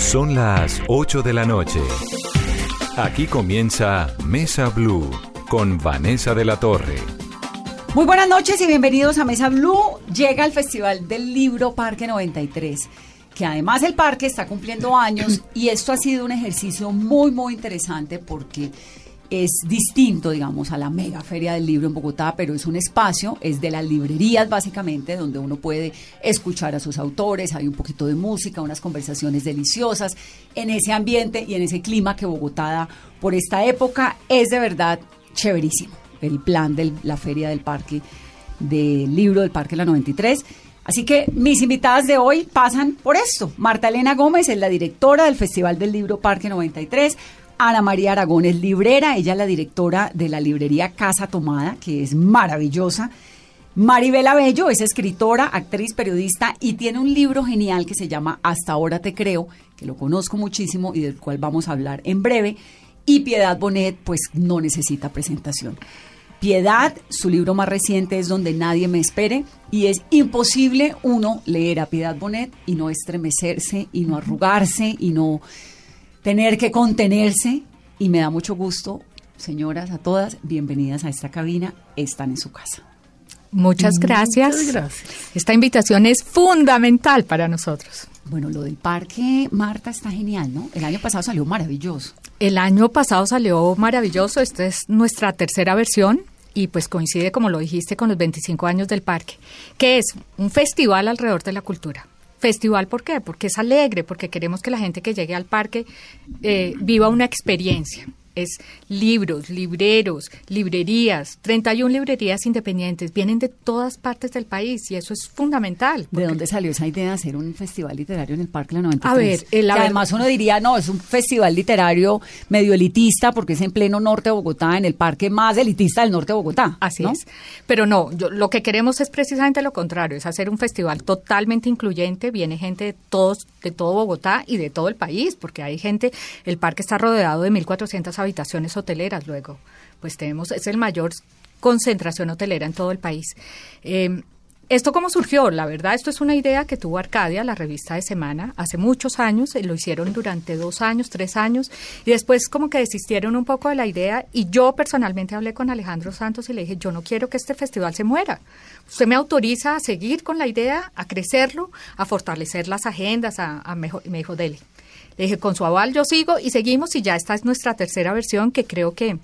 Son las 8 de la noche. Aquí comienza Mesa Blue con Vanessa de la Torre. Muy buenas noches y bienvenidos a Mesa Blue. Llega el Festival del Libro Parque 93, que además el parque está cumpliendo años y esto ha sido un ejercicio muy, muy interesante porque es distinto, digamos, a la mega feria del libro en Bogotá, pero es un espacio, es de las librerías básicamente, donde uno puede escuchar a sus autores, hay un poquito de música, unas conversaciones deliciosas, en ese ambiente y en ese clima que Bogotá da por esta época, es de verdad chéverísimo el plan de la feria del parque, del libro del Parque La 93. Así que mis invitadas de hoy pasan por esto. Marta Elena Gómez es la directora del Festival del Libro Parque 93. Ana María Aragón es librera, ella es la directora de la librería Casa Tomada, que es maravillosa. Maribela Bello es escritora, actriz, periodista y tiene un libro genial que se llama Hasta ahora te creo, que lo conozco muchísimo y del cual vamos a hablar en breve. Y Piedad Bonet, pues no necesita presentación. Piedad, su libro más reciente es Donde nadie me espere y es imposible uno leer a Piedad Bonet y no estremecerse y no arrugarse y no tener que contenerse y me da mucho gusto, señoras, a todas, bienvenidas a esta cabina, están en su casa. Muchas gracias. Muchas gracias. Esta invitación es fundamental para nosotros. Bueno, lo del parque, Marta, está genial, ¿no? El año pasado salió maravilloso. El año pasado salió maravilloso, esta es nuestra tercera versión y pues coincide, como lo dijiste, con los 25 años del parque, que es un festival alrededor de la cultura. Festival, ¿por qué? Porque es alegre, porque queremos que la gente que llegue al parque eh, viva una experiencia. Es libros, libreros, librerías, 31 librerías independientes, vienen de todas partes del país y eso es fundamental. ¿De dónde salió esa idea de hacer un festival literario en el Parque La 93? A ver, la Que además uno diría, no, es un festival literario medio elitista porque es en pleno norte de Bogotá, en el parque más elitista del norte de Bogotá. Así ¿no? es. Pero no, yo- lo que queremos es precisamente lo contrario, es hacer un festival totalmente incluyente. Viene gente de todos, de todo Bogotá y de todo el país, porque hay gente. El parque está rodeado de 1.400 habitaciones hoteleras. Luego, pues tenemos es el mayor concentración hotelera en todo el país. Eh, ¿Esto cómo surgió? La verdad, esto es una idea que tuvo Arcadia, la revista de Semana, hace muchos años, eh, lo hicieron durante dos años, tres años, y después como que desistieron un poco de la idea, y yo personalmente hablé con Alejandro Santos y le dije, yo no quiero que este festival se muera. Usted me autoriza a seguir con la idea, a crecerlo, a fortalecer las agendas, a, a mejor, y me dijo, dele. Le dije, con su aval yo sigo y seguimos, y ya esta es nuestra tercera versión, que creo que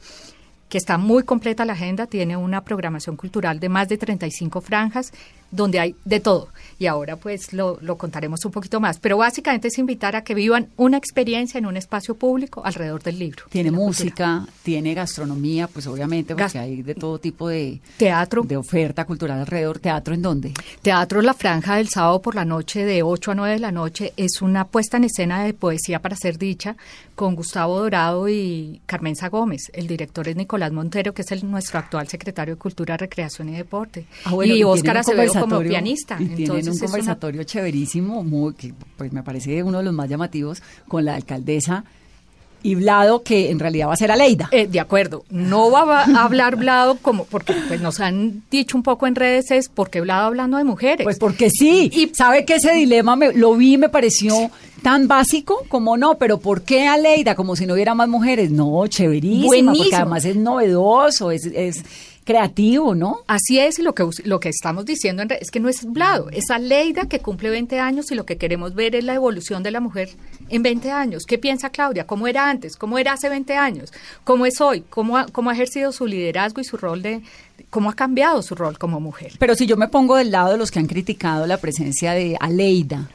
que está muy completa la agenda, tiene una programación cultural de más de 35 franjas, donde hay de todo. Y ahora pues lo, lo contaremos un poquito más. Pero básicamente es invitar a que vivan una experiencia en un espacio público alrededor del libro. Tiene de música, tiene gastronomía, pues obviamente, porque Gas- hay de todo tipo de, Teatro. de oferta cultural alrededor. ¿Teatro en dónde? Teatro La Franja del sábado por la noche de 8 a 9 de la noche es una puesta en escena de poesía para ser dicha con Gustavo Dorado y Carmenza Gómez. El director es Nicolás Montero, que es el, nuestro actual secretario de Cultura, Recreación y Deporte. Ah, bueno, y Oscar un Acevedo como pianista. Y tienen Entonces, un es una- conversatorio chéverísimo, muy, que pues me parece uno de los más llamativos, con la alcaldesa y Vlado, que en realidad va a ser Aleida. Eh, de acuerdo, no va a hablar Vlado como, porque pues nos han dicho un poco en redes es porque Vlado hablando de mujeres. Pues porque sí, Y- sabe que ese dilema me, lo vi y me pareció tan básico como no, pero ¿por qué Aleida? Como si no hubiera más mujeres. No, chéverísima, porque además es novedoso, es, es creativo, ¿no? Así es, y lo que, lo que estamos diciendo en es que no es Vlado, es Aleida que cumple 20 años y lo que queremos ver es la evolución de la mujer en 20 años. ¿Qué piensa Claudia? ¿Cómo era antes? ¿Cómo era hace 20 años? ¿Cómo es hoy? ¿Cómo ha, cómo ha ejercido su liderazgo y su rol de... cómo ha cambiado su rol como mujer? Pero si yo me pongo del lado de los que han criticado la presencia de Aleida,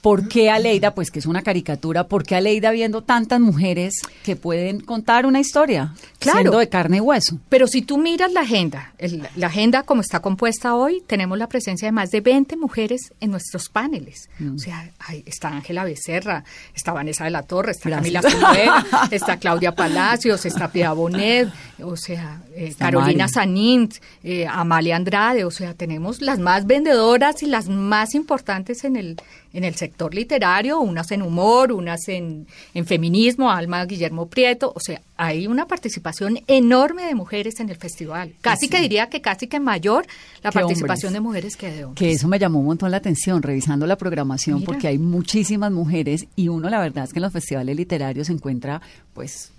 ¿por qué Aleida? Pues que es una caricatura, ¿por qué Aleida viendo tantas mujeres que pueden contar una historia? Claro. Siendo de carne y hueso. Pero si tú miras la agenda. El- la agenda, como está compuesta hoy, tenemos la presencia de más de 20 mujeres en nuestros paneles. O sea, ahí está Ángela Becerra, está Vanessa de la Torre, está Gracias. Camila Zuluaga, está Claudia Palacios, está Pia Bonet, o sea, eh, Carolina Mari. Eh, Amalia Andrade, o sea, tenemos las más vendedoras y las más importantes en el, en el sector literario, unas en humor, unas en, en feminismo, Alma Guillermo Prieto, o sea, hay una participación enorme de mujeres en el festival. Casi que diría que casi que mayor la participación hombres. de mujeres que de hombres. Que eso me llamó un montón la atención, revisando la programación, Mira. porque hay muchísimas mujeres y uno la verdad es que en los festivales literarios se encuentra, pues,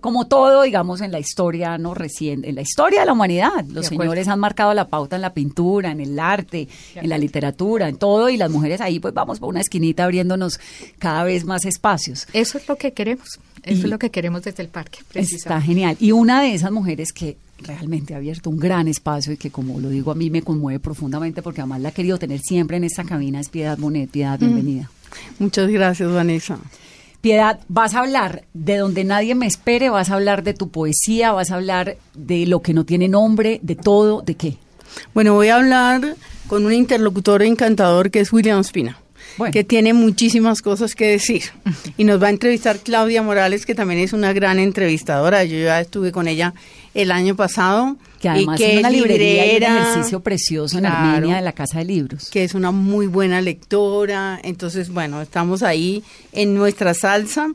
como todo, digamos, en la historia no reciente, en la historia de la humanidad. Los señores han marcado la pauta en la pintura, en el arte, en la literatura, en todo, y las mujeres ahí, pues, vamos por una esquinita abriéndonos cada vez más espacios. Eso es lo que queremos, eso Y- es lo que queremos desde el parque, Está genial. Y una de esas mujeres que realmente ha abierto un gran espacio y que, como lo digo, a mí me conmueve profundamente porque además la he querido tener siempre en esta cabina es Piedad Bonet. Piedad, bienvenida. Muchas gracias, Vanessa. Piedad, vas a hablar de donde nadie me espere, vas a hablar de tu poesía, vas a hablar de lo que no tiene nombre, de todo, ¿de qué? Bueno, voy a hablar con un interlocutor encantador que es William Spina, Bueno. que tiene muchísimas cosas que decir. Y nos va a entrevistar Claudia Morales, que también es una gran entrevistadora. Yo ya estuve con ella el año pasado. Que además y es una librería y un librera, ejercicio precioso en Claro. Armenia de la Casa de Libros. que es una muy buena lectora. Entonces, bueno, estamos ahí en nuestra salsa.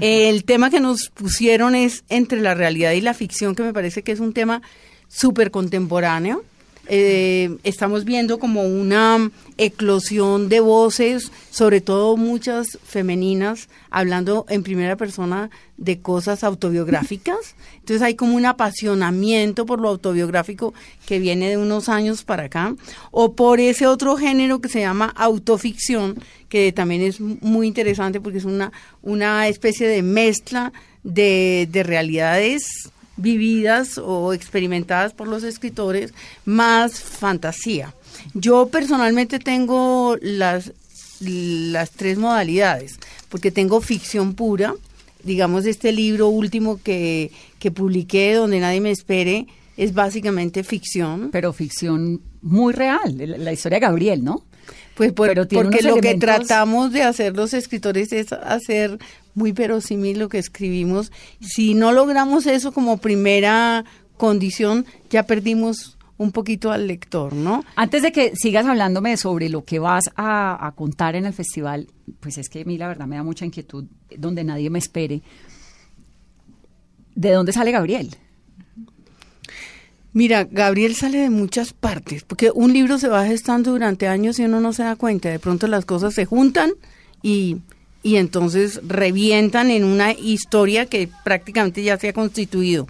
El tema que nos pusieron es entre la realidad y la ficción, que me parece que es un tema súper contemporáneo. Eh, estamos viendo como una eclosión de voces, sobre todo muchas femeninas, hablando en primera persona de cosas autobiográficas. Entonces hay como un apasionamiento por lo autobiográfico que viene de unos años para acá, o por ese otro género que se llama autoficción, que también es muy interesante porque es una, una especie de mezcla de, de realidades vividas o experimentadas por los escritores, más fantasía. Yo personalmente tengo las, las tres modalidades, porque tengo ficción pura, digamos este libro último que, que publiqué, donde nadie me espere, es básicamente ficción. Pero ficción muy real, la, la historia de Gabriel, ¿no? Pues por- porque lo que tratamos de hacer los escritores es hacer muy verosímil lo que escribimos. Si no logramos eso como primera condición, ya perdimos un poquito al lector, ¿no? Antes de que sigas hablándome sobre lo que vas a, a contar en el festival, pues es que a mí la verdad me da mucha inquietud donde nadie me espere. ¿De dónde sale Gabriel? Mira, Gabriel sale de muchas partes, porque un libro se va gestando durante años y uno no se da cuenta. De pronto las cosas se juntan y, y entonces revientan en una historia que prácticamente ya se ha constituido.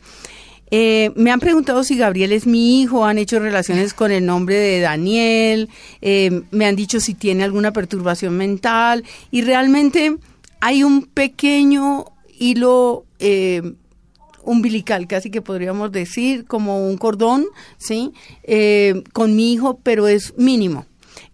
Eh, me han preguntado si Gabriel es mi hijo, han hecho relaciones con el nombre de Daniel, eh, me han dicho si tiene alguna perturbación mental y realmente hay un pequeño hilo eh, umbilical, casi que podríamos decir, como un cordón, ¿sí? Eh, con mi hijo, pero es mínimo.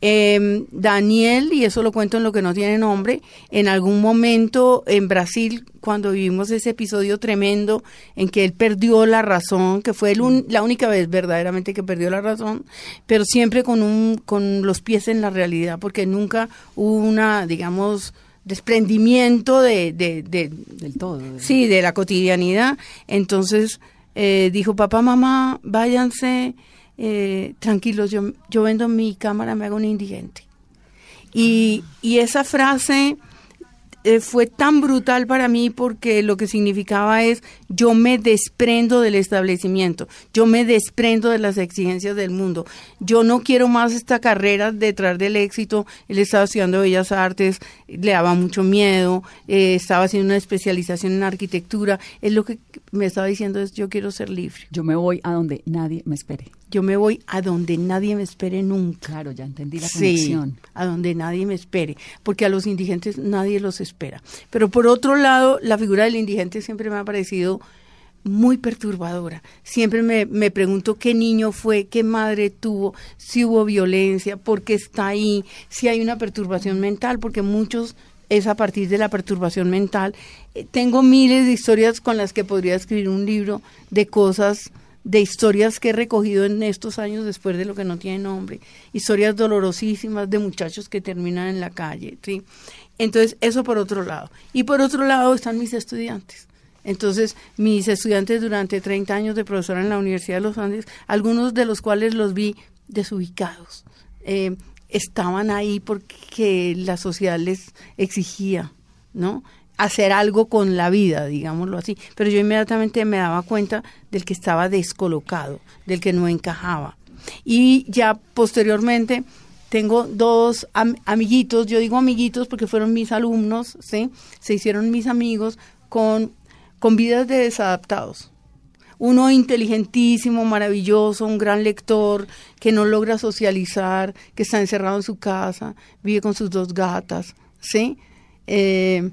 Eh, Daniel, y eso lo cuento en lo que no tiene nombre, en algún momento en Brasil, cuando vivimos ese episodio tremendo en que él perdió la razón, que fue el un- la única vez verdaderamente que perdió la razón, pero siempre con, un, con los pies en la realidad, porque nunca hubo una, digamos, desprendimiento de, de, de- Del todo. Sí, de la cotidianidad. Entonces eh, dijo, papá, mamá, váyanse eh, tranquilos, yo, yo vendo mi cámara, me hago un indigente. Y, y esa frase eh, fue tan brutal para mí porque lo que significaba es yo me desprendo del establecimiento, yo me desprendo de las exigencias del mundo, yo no quiero más esta carrera detrás del éxito, él estaba estudiando Bellas Artes, le daba mucho miedo, eh, estaba haciendo una especialización en arquitectura, él lo que me estaba diciendo es yo quiero ser libre, Yo me voy a donde nadie me espere. yo me voy a donde nadie me espere nunca. Claro, ya entendí la Sí, conexión. a donde nadie me espere, porque a los indigentes nadie los espera. Pero por otro lado, la figura del indigente siempre me ha parecido muy perturbadora. Siempre me, me pregunto qué niño fue, qué madre tuvo, si hubo violencia, por qué está ahí, si hay una perturbación mental, porque muchos es a partir de la perturbación mental. Eh, tengo miles de historias con las que podría escribir un libro de cosas de historias que he recogido en estos años después de lo que no tiene nombre, historias dolorosísimas de muchachos que terminan en la calle, ¿sí? Entonces, eso por otro lado. Y por otro lado están mis estudiantes. Entonces, mis estudiantes durante 30 años de profesora en la Universidad de los Andes, algunos de los cuales los vi desubicados, eh, estaban ahí porque la sociedad les exigía, ¿no? hacer algo con la vida, digámoslo así. Pero yo inmediatamente me daba cuenta del que estaba descolocado, del que no encajaba. Y ya posteriormente tengo dos amiguitos, yo digo amiguitos porque fueron mis alumnos, ¿sí? Se hicieron mis amigos con, con vidas de desadaptados. Uno inteligentísimo, maravilloso, un gran lector, que no logra socializar, que está encerrado en su casa, vive con sus dos gatas, ¿sí? Eh,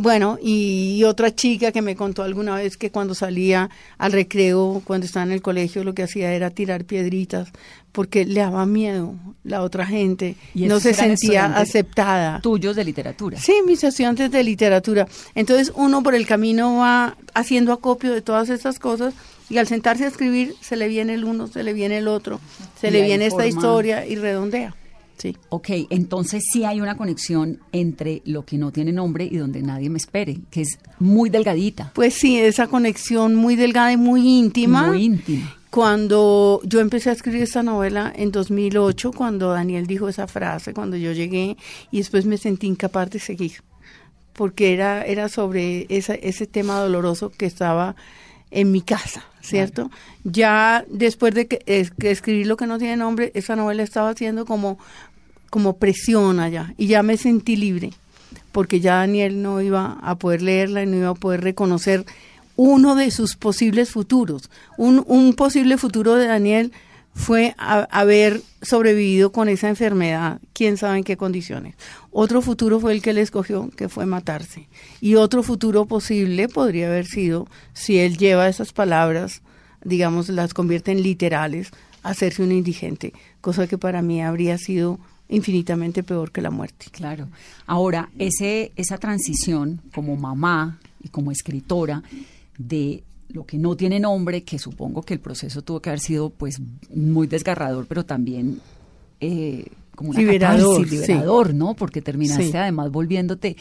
bueno, y, otra chica que me contó alguna vez que cuando salía al recreo, cuando estaba en el colegio, lo que hacía era tirar piedritas porque le daba miedo la otra gente, ¿Y no se sentía aceptada. Tuyos de literatura. Sí, mis estudiantes de literatura. Entonces uno por el camino va haciendo acopio de todas estas cosas y al sentarse a escribir se le viene el uno, se le viene el otro, se le viene esta historia y redondea. Sí. Ok, entonces sí hay una conexión entre lo que no tiene nombre y donde nadie me espere, que es muy delgadita. Pues sí, esa conexión muy delgada y muy íntima. Muy íntima. Cuando yo empecé a escribir esta novela en 2008, cuando Daniel dijo esa frase, cuando yo llegué y después me sentí incapaz de seguir, porque era, era sobre esa, ese tema doloroso que estaba en mi casa, ¿cierto? Ya después de que, que, escribí lo que no tiene nombre, esa novela estaba haciendo como como presión allá y ya me sentí libre porque ya Daniel no iba a poder leerla y no iba a poder reconocer uno de sus posibles futuros. Un, un posible futuro de Daniel fue haber sobrevivido con esa enfermedad, quién sabe en qué condiciones. Otro futuro fue el que él escogió, que fue matarse. Y otro futuro posible podría haber sido, si él lleva esas palabras, digamos, las convierte en literales, hacerse un indigente, cosa que para mí habría sido infinitamente peor que la muerte. Claro. Ahora, ese, esa transición como mamá y como escritora de lo que no tiene nombre, que supongo que el proceso tuvo que haber sido pues muy desgarrador, pero también eh, como una liberador, liberador, ¿no? Porque terminaste además volviéndote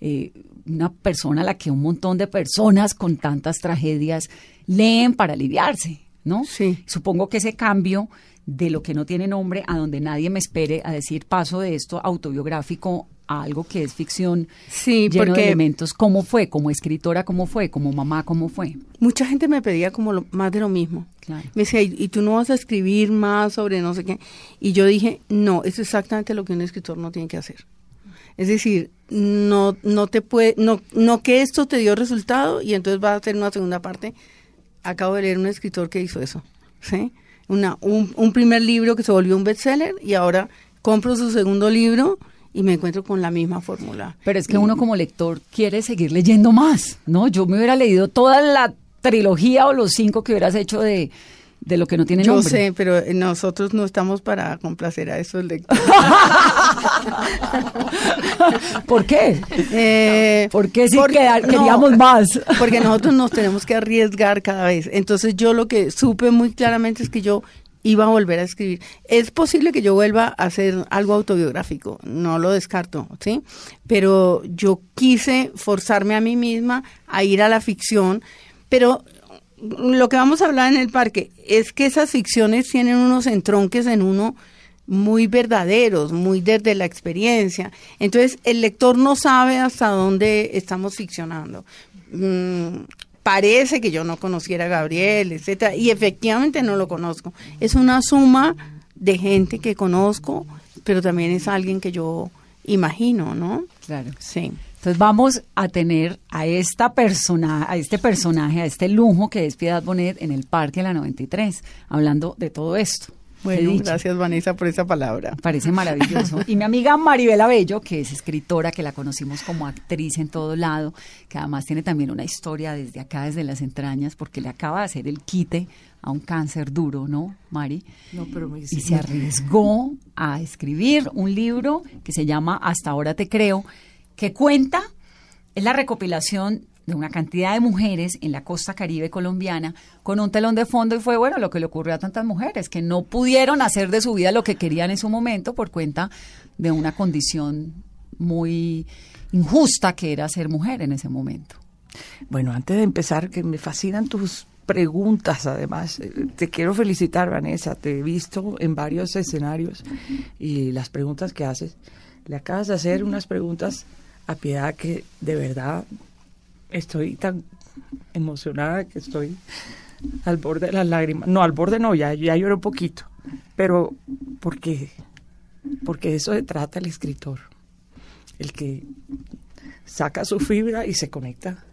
eh, una persona a la que un montón de personas con tantas tragedias leen para aliviarse, ¿no? Sí. Supongo que ese cambio de lo que no tiene nombre a donde nadie me espere a decir paso de esto autobiográfico a algo que es ficción sí, lleno porque de elementos. ¿Cómo fue? Como escritora, ¿cómo fue? Como mamá, ¿cómo fue? Mucha gente me pedía como más de lo mismo. Me decía, ¿y, tú no vas a escribir más sobre no sé qué? Y yo dije, no, es exactamente lo que un escritor no tiene que hacer. Es decir, no, no te puede, no, no que esto te dio resultado y entonces va a hacer una segunda parte. Acabo de leer un escritor que hizo eso. ¿sí? Una, un, un primer libro que se volvió un bestseller y ahora compro su segundo libro y me encuentro con la misma fórmula. Pero es que uno como lector quiere seguir leyendo más, ¿no? Yo me hubiera leído toda la trilogía o los cinco que hubieras hecho de, de lo que no tiene nombre. Yo sé, pero nosotros no estamos para complacer a esos lectores. ¿Por qué? Eh, porque si queríamos más. Porque nosotros nos tenemos que arriesgar cada vez. Entonces yo lo que supe muy claramente es que yo iba a volver a escribir. Es posible que yo vuelva a hacer algo autobiográfico, no lo descarto, ¿sí? Pero yo quise forzarme a mí misma a ir a la ficción, pero lo que vamos a hablar en el parque es que esas ficciones tienen unos entronques en uno muy verdaderos, muy desde la experiencia. Entonces, el lector no sabe hasta dónde estamos ficcionando. Mm, parece que yo no conociera a Gabriel, etcétera, y efectivamente no lo conozco. Es una suma de gente que conozco, pero también es alguien que yo imagino, ¿no? Claro. Sí. Entonces vamos a tener a esta persona, a este personaje, a este lujo que es Piedad Bonet en el Parque de la 93, hablando de todo esto. Bueno, gracias Vanessa por esa palabra. Parece maravilloso. Y mi amiga Maribela Bello, que es escritora, que la conocimos como actriz en todo lado, que además tiene también una historia desde acá, desde las entrañas, porque le acaba de hacer el quite a un cáncer duro, ¿no, Mari? No, pero me Y se arriesgó a escribir un libro que se llama Hasta ahora te creo, que cuenta, es la recopilación de una cantidad de mujeres en la costa caribe colombiana con un telón de fondo y fue bueno lo que le ocurrió a tantas mujeres que no pudieron hacer de su vida lo que querían en su momento por cuenta de una condición muy injusta que era ser mujer en ese momento. Bueno, antes de empezar, que me fascinan tus preguntas, además. Eh, Te quiero felicitar, Vanessa. Te he visto en varios escenarios y las preguntas que haces. Le acabas de hacer unas preguntas a piedad que de verdad estoy tan emocionada que estoy al borde de las lágrimas. No, al borde no, ya, ya lloré un poquito. Pero porque, porque eso se trata el escritor. El que saca su fibra y se conecta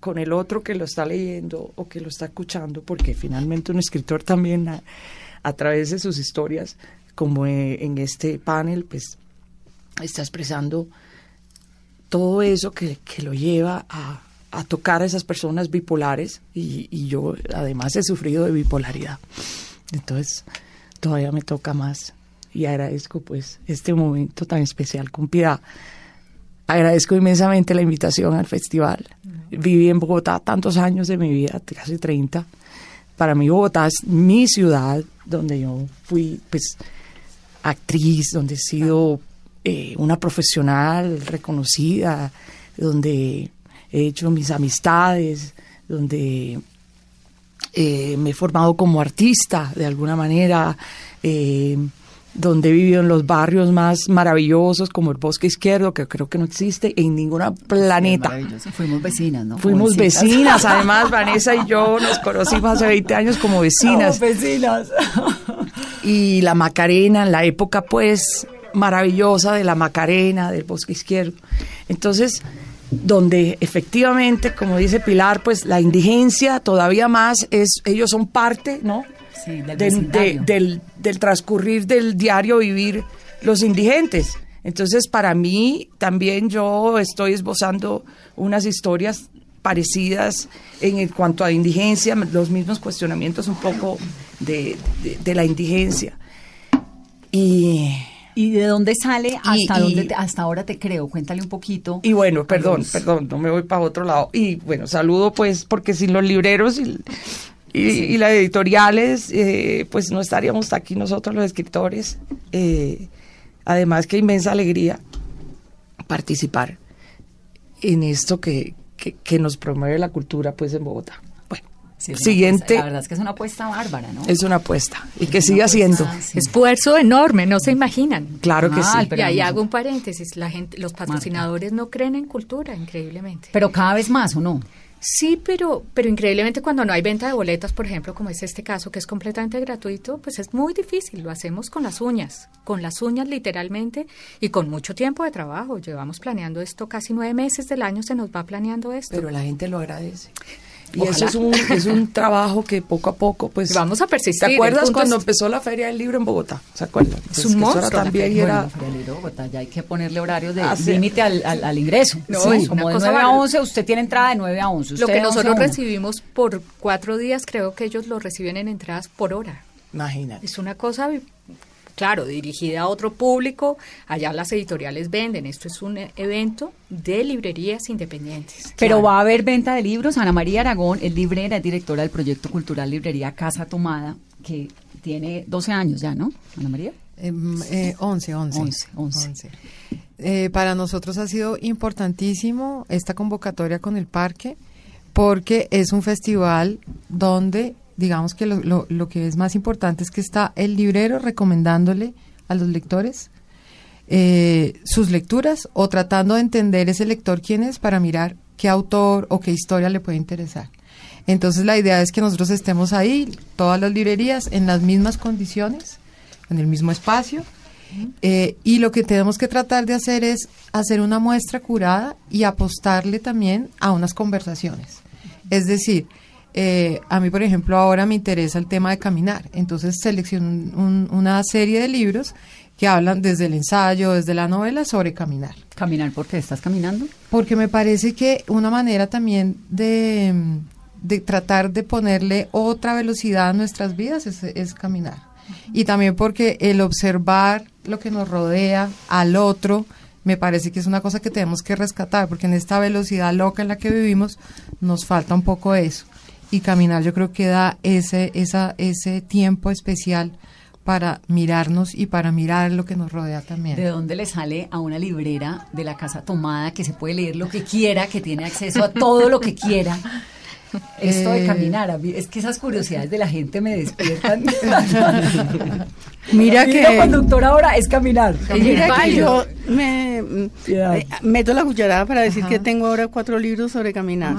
con el otro que lo está leyendo o que lo está escuchando, porque finalmente un escritor también a, a través de sus historias, como eh, en este panel, pues está expresando todo eso que, que lo lleva a, a, tocar a esas personas bipolares y, y, yo además he sufrido de bipolaridad. Entonces todavía me toca más y agradezco pues este momento tan especial con Piedad. Agradezco inmensamente la invitación al festival. Viví en Bogotá tantos años de mi vida, casi 30. Para mí Bogotá es mi ciudad, donde yo fui pues actriz, donde he sido eh, una profesional reconocida, donde he hecho mis amistades, donde eh, me he formado como artista de alguna manera, eh, donde he vivido en los barrios más maravillosos como el Bosque Izquierdo, que creo que no existe en ningún planeta. Sí, Fuimos vecinas, ¿no? Fuimos Jovencitas. vecinas, además Vanessa y yo nos conocimos hace 20 años como vecinas. Como vecinas. y la Macarena, en la época pues maravillosa de la Macarena, del Bosque Izquierdo. Entonces, donde efectivamente, como dice Pilar, pues la indigencia todavía más es, ellos son parte, ¿no? Sí, del, de, de, del, del, transcurrir del diario vivir los indigentes. Entonces, para mí, también yo estoy esbozando unas historias parecidas en el cuanto a indigencia, los mismos cuestionamientos un poco de, de, de la indigencia. Y ¿Y de dónde sale hasta y, dónde te, hasta ahora te creo? Cuéntale un poquito. Y bueno, perdón, perdón, no me voy para otro lado. Y bueno, saludo pues porque sin los libreros y, y, sí. y las editoriales, eh, pues no estaríamos aquí nosotros los escritores. Eh, además que inmensa alegría participar en esto que, que, que nos promueve la cultura pues en Bogotá. Sí, Siguiente. Apuesta, la verdad es que es una apuesta bárbara, ¿no? Es una apuesta. Y que siga siendo. Sí. Esfuerzo enorme, no se imaginan. Claro que sí. Y ahí hago un paréntesis. La gente, los patrocinadores Marta. no creen en cultura, increíblemente. Pero cada vez más, ¿o no? Sí, pero, pero increíblemente cuando no hay venta de boletas, por ejemplo, como es este caso, que es completamente gratuito, pues es muy difícil. Lo hacemos con las uñas, con las uñas literalmente y con mucho tiempo de trabajo. Llevamos planeando esto casi nueve meses del año, se nos va planeando esto. Pero la gente lo agradece. Y Ojalá. eso es un, es un trabajo que poco a poco, pues... Vamos a persistir. ¿Te acuerdas cuando es... empezó la Feria del Libro en Bogotá? ¿Se acuerdan? Es un monstruo. También era... Bueno, la Feria del Libro de Bogotá, ya hay que ponerle horarios de ah, límite al, al, al, ingreso. No, sí, como de 9 a 11, usted tiene entrada de 9 a 11. Lo que nosotros recibimos por cuatro días, creo que ellos lo reciben en entradas por hora. Imagínate. Es una cosa claro, dirigida a otro público, allá las editoriales venden, esto es un evento de librerías independientes. Pero claro. va a haber venta de libros, Ana María Aragón es librera, es directora del proyecto cultural Librería Casa Tomada, que tiene 12 años ya, ¿no, Ana María? Eh, eh, 11, 11. 11, 11. 11. Eh, para nosotros ha sido importantísimo esta convocatoria con el parque, porque es un festival donde digamos que lo, lo, lo, que es más importante es que está el librero recomendándole a los lectores eh, sus lecturas o tratando de entender ese lector quién es para mirar qué autor o qué historia le puede interesar. Entonces la idea es que nosotros estemos ahí, todas las librerías, en las mismas condiciones, en el mismo espacio, eh, y lo que tenemos que tratar de hacer es hacer una muestra curada y apostarle también a unas conversaciones. Es decir, eh, a mí, por ejemplo, ahora me interesa el tema de caminar. Entonces selecciono un, una serie de libros que hablan desde el ensayo, desde la novela, sobre caminar. ¿Caminar por qué estás caminando? Porque me parece que una manera también de, de tratar de ponerle otra velocidad a nuestras vidas es, es caminar. Y también porque el observar lo que nos rodea al otro me parece que es una cosa que tenemos que rescatar, porque en esta velocidad loca en la que vivimos nos falta un poco eso. Y caminar yo creo que da ese, esa, ese tiempo especial para mirarnos y para mirar lo que nos rodea también. ¿De dónde le sale a una librera de la casa tomada que se puede leer lo que quiera, que tiene acceso a todo lo que quiera? Esto de Eh. caminar, a mí- es que esas curiosidades de la gente me despiertan. Mira Mi que- hilo conductor ahora es caminar. Mira que yo me eh, meto la cucharada para decir Ajá. que tengo ahora cuatro libros sobre caminar.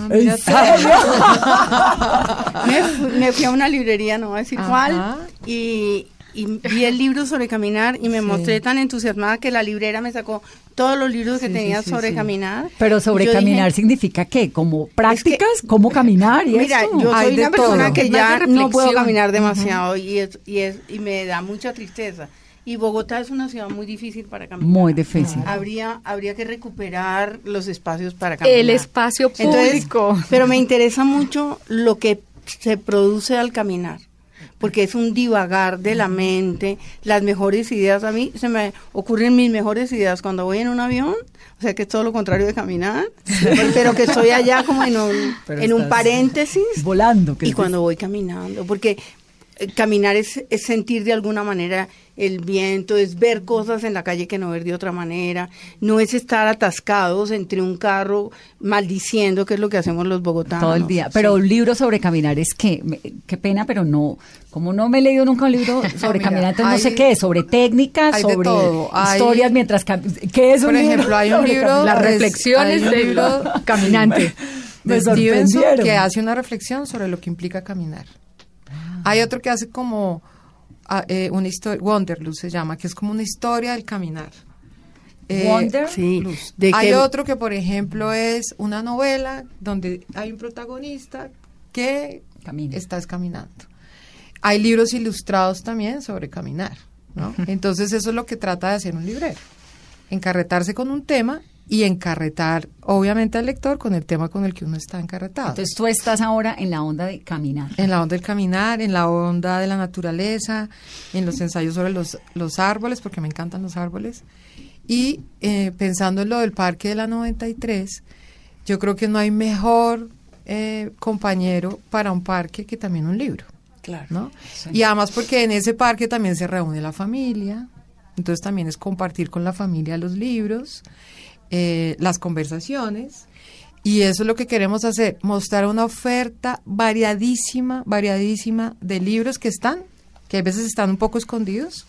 Ah, me, fu- me fui a una librería, no voy a decir Ajá. cuál, y, y vi el libro sobre caminar y me Sí. mostré tan entusiasmada que la librera me sacó todos los libros que Sí, tenía sí, sobre sí. caminar. Pero sobre caminar dije, significa qué? ¿Como prácticas? ¿Cómo caminar y Mira, eso? yo Hay soy de una persona todo. que ya no puedo caminar demasiado y, es, y, es, y me da mucha tristeza. Y Bogotá es una ciudad muy difícil para caminar. Muy difícil. Habría, habría que recuperar los espacios para caminar. El espacio Entonces, público. pero me interesa mucho lo que se produce al caminar, porque es un divagar de la mente, las mejores ideas. A mí se me ocurren mis mejores ideas cuando voy en un avión, o sea que es todo lo contrario de caminar, pero que estoy allá como en un, Pero en un paréntesis Volando. que y cuando voy caminando, porque caminar es, es sentir de alguna manera el viento, es ver cosas en la calle que no ver de otra manera, no es estar atascados entre un carro maldiciendo, que es lo que hacemos los bogotanos. todo el día. Pero Sí. un libro sobre caminar es que, me- qué pena, pero no, como no me he leído nunca un libro sobre mira, caminar, entonces no sé qué es, sobre técnicas, sobre. Hay- historias mientras ¿Qué es un Por libro ejemplo, hay un sobre libro-? Las es- reflexiones del libro caminante. Me de Stevenson sorprendieron. que hace una reflexión sobre lo que implica caminar. Hay otro que hace como ah, eh, una historia, Wanderlust se llama, que es como una historia del caminar. Eh, Wonder Sí, Luz. de hay que- otro que, por ejemplo, es una novela donde hay un protagonista que Camina. estás caminando. Hay libros ilustrados también sobre caminar, ¿no? Entonces eso es lo que trata de hacer un librero, encarretarse con un tema y encarretar, obviamente, al lector con el tema con el que uno está encarretado. Entonces tú estás ahora en la onda de caminar. en la onda del caminar, en la onda de la naturaleza, en los ensayos sobre los, los árboles, porque me encantan los árboles. Y eh, pensando en lo del Parque de la 93, yo creo que no hay mejor eh, compañero para un parque que también un libro. Claro. ¿no? Y además porque en ese parque también se reúne la familia, entonces también es compartir con la familia los libros, eh, las conversaciones, y eso es lo que queremos hacer, mostrar una oferta variadísima, variadísima de libros que están, que a veces están un poco escondidos,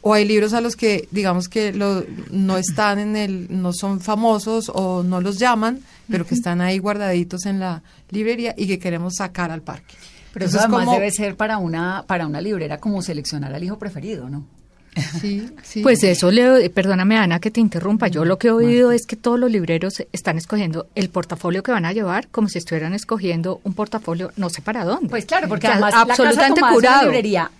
o hay libros a los que digamos que lo- no están en el, no son famosos o no los llaman, pero que están ahí guardaditos en la librería y que queremos sacar al parque. Pero eso además como- debe ser para una, para una librera como seleccionar al hijo preferido, ¿no? Sí, sí. Pues eso, le, perdóname Ana que te interrumpa, yo lo que he oído es que todos los libreros están escogiendo el portafolio que van a llevar como si estuvieran escogiendo un portafolio no sé para dónde. Pues claro, porque además la casa absolutamente es una curado. librería,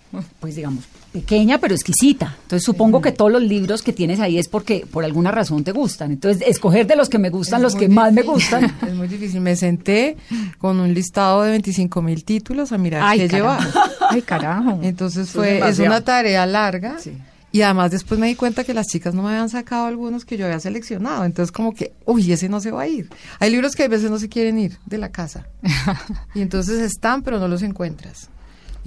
pues digamos, pequeña pero exquisita. Entonces supongo que todos los libros que tienes ahí es porque por alguna razón te gustan. Entonces escoger de los que me gustan, Es los que más me gustan. Es muy difícil. Me senté con un listado de 25 mil títulos a mirar Ay, qué llevar. Ay, carajo. Entonces es fue, es una tarea larga. Sí. Y además después me di cuenta que las chicas no me habían sacado algunos que yo había seleccionado. Entonces como que, uy, ese no se va a ir. Hay libros que a veces no se quieren ir de la casa. y entonces están, pero no los encuentras.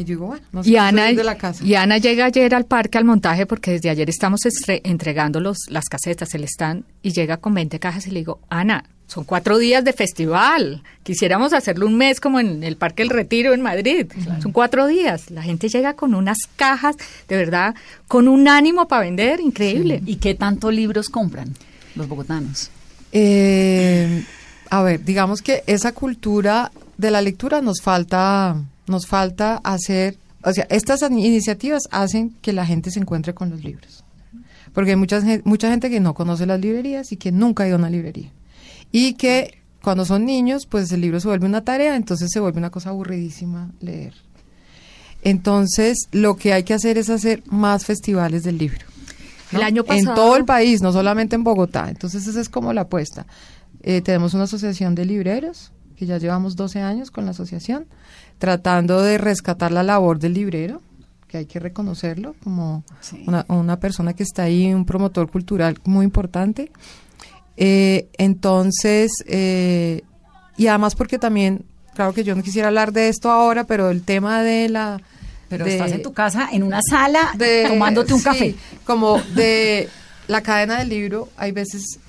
Y yo digo, bueno, no se Y Ana, de la casa. y Ana llega ayer al parque al montaje porque desde ayer estamos estre- entregando los, las casetas, el stand, y llega con 20 cajas y le digo, Ana, son cuatro días de festival. Quisiéramos hacerlo un mes como en el Parque El Retiro en Madrid. Son cuatro días. La gente llega con unas cajas, de verdad, con un ánimo para vender, increíble. ¿Y qué tanto libros compran los bogotanos? Eh, a ver, digamos que esa cultura de la lectura nos falta, nos falta hacer, o sea, estas iniciativas hacen que la gente se encuentre con los libros. Porque hay mucha, mucha gente que no conoce las librerías y que nunca ha ido a una librería. Y que cuando son niños, pues el libro se vuelve una tarea, entonces se vuelve una cosa aburridísima leer. Entonces, lo que hay que hacer es hacer más festivales del libro. ¿no? El año En pasado- todo el país, no solamente en Bogotá. Entonces, esa es como la apuesta. Eh, tenemos una asociación de libreros, que ya llevamos 12 años con la asociación, tratando de rescatar la labor del librero, porque hay que reconocerlo como Sí. una, una persona que está ahí, un promotor cultural muy importante. Eh, entonces, eh, y además porque también, claro que yo no quisiera hablar de esto ahora, pero el tema de la... Pero de- estás en tu casa, en una sala, de- tomándote un sí, café. Como de la cadena del libro, hay veces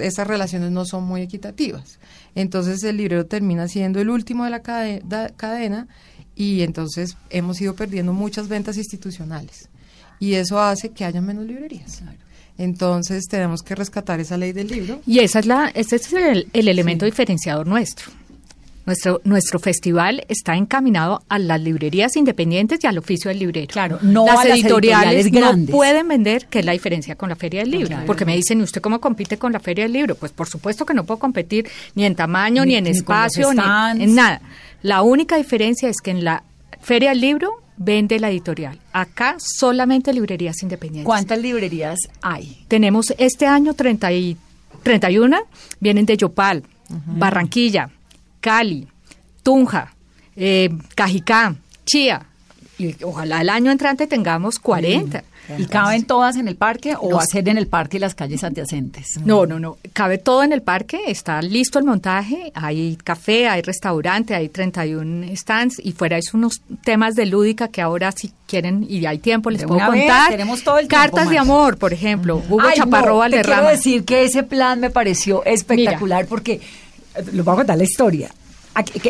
esas relaciones no son muy equitativas. Entonces el librero termina siendo el último de la cade- da- cadena y entonces hemos ido perdiendo muchas ventas institucionales. Y eso hace que haya menos librerías. Entonces tenemos que rescatar esa ley del libro. Y esa es la, ese es el, el elemento diferenciador nuestro. Nuestro, nuestro festival está encaminado a las librerías independientes y al oficio del librero. Claro, no las a las editoriales, editoriales no grandes. pueden vender, que es la diferencia con la Feria del Libro. Claro. Porque me dicen, ¿y usted cómo compite con la Feria del Libro? Pues por supuesto que no puedo competir ni en tamaño, ni, Ni- en ni espacio, ni en nada. La única diferencia es que en la Feria del Libro vende la editorial. Acá solamente librerías independientes. ¿Cuántas librerías hay? Tenemos este año 30 y 31, vienen de Yopal, Barranquilla, Cali, Tunja, eh, Cajicá, Chía. Y ojalá el año entrante tengamos 40. ¿Y caben todas en el parque o No va a ser en el parque y las calles adyacentes? No, no, no. Cabe todo en el parque, está listo el montaje, hay café, hay restaurante, hay 31 stands y fuera hay unos temas de lúdica que ahora si quieren y hay tiempo les De puedo vez, contar. tenemos todo el tiempo, Cartas de amor, por ejemplo. Hugo Ay, Chaparro no, te quiero decir que ese plan me pareció espectacular porque eh, les voy a contar la historia.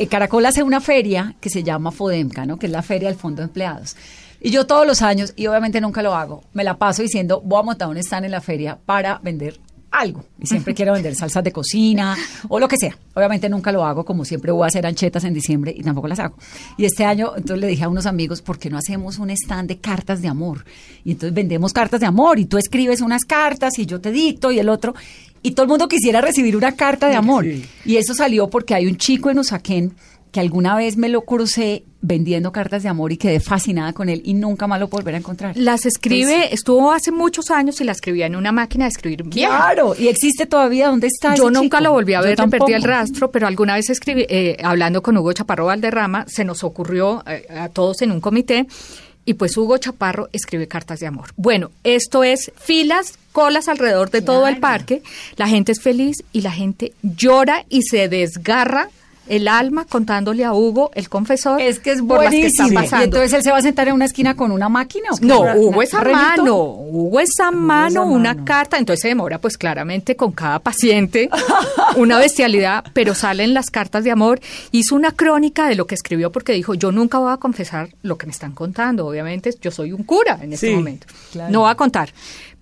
Caracol hace una feria que se llama Fodemca, ¿no? Que es la feria del Fondo de Empleados. Y yo todos los años, y obviamente nunca lo hago, me la paso diciendo, voy a montar un stand en la feria para vender algo. Y siempre quiero vender salsas de cocina o lo que sea. Obviamente nunca lo hago, como siempre voy a hacer anchetas en diciembre y tampoco las hago. Y este año, entonces le dije a unos amigos, ¿por qué no hacemos un stand de cartas de amor? Y entonces vendemos cartas de amor y tú escribes unas cartas y yo te dicto y el otro. Y todo el mundo quisiera recibir una carta de amor. Y eso salió porque hay un chico en Usaquén que alguna vez me lo crucé vendiendo cartas de amor y quedé fascinada con él y nunca más lo volveré a encontrar. Las escribe, estuvo hace muchos años y la escribía en una máquina de escribir vieja. Claro, y existe todavía. ¿Dónde está? Yo ese nunca chico? lo volví a ver, le perdí el rastro, pero alguna vez escribí, eh, hablando con Hugo Chaparro Valderrama, se nos ocurrió eh, a todos en un comité, y pues Hugo Chaparro escribe cartas de amor. Bueno, esto es filas, colas alrededor de todo el parque, la gente es feliz y la gente llora y se desgarra el alma contándole a Hugo, el confesor, Es que es por las que están pasando. Y entonces él se va a sentar en una esquina con una máquina. ¿o? No, ¿Una- Hugo es a mano, Hugo es a mano, una mano. carta, entonces se demora pues claramente con cada paciente una bestialidad, pero salen las cartas de amor. Hizo una crónica de lo que escribió porque dijo, yo nunca voy a confesar lo que me están contando, obviamente yo soy un cura en este Sí, momento, claro. no voy a contar.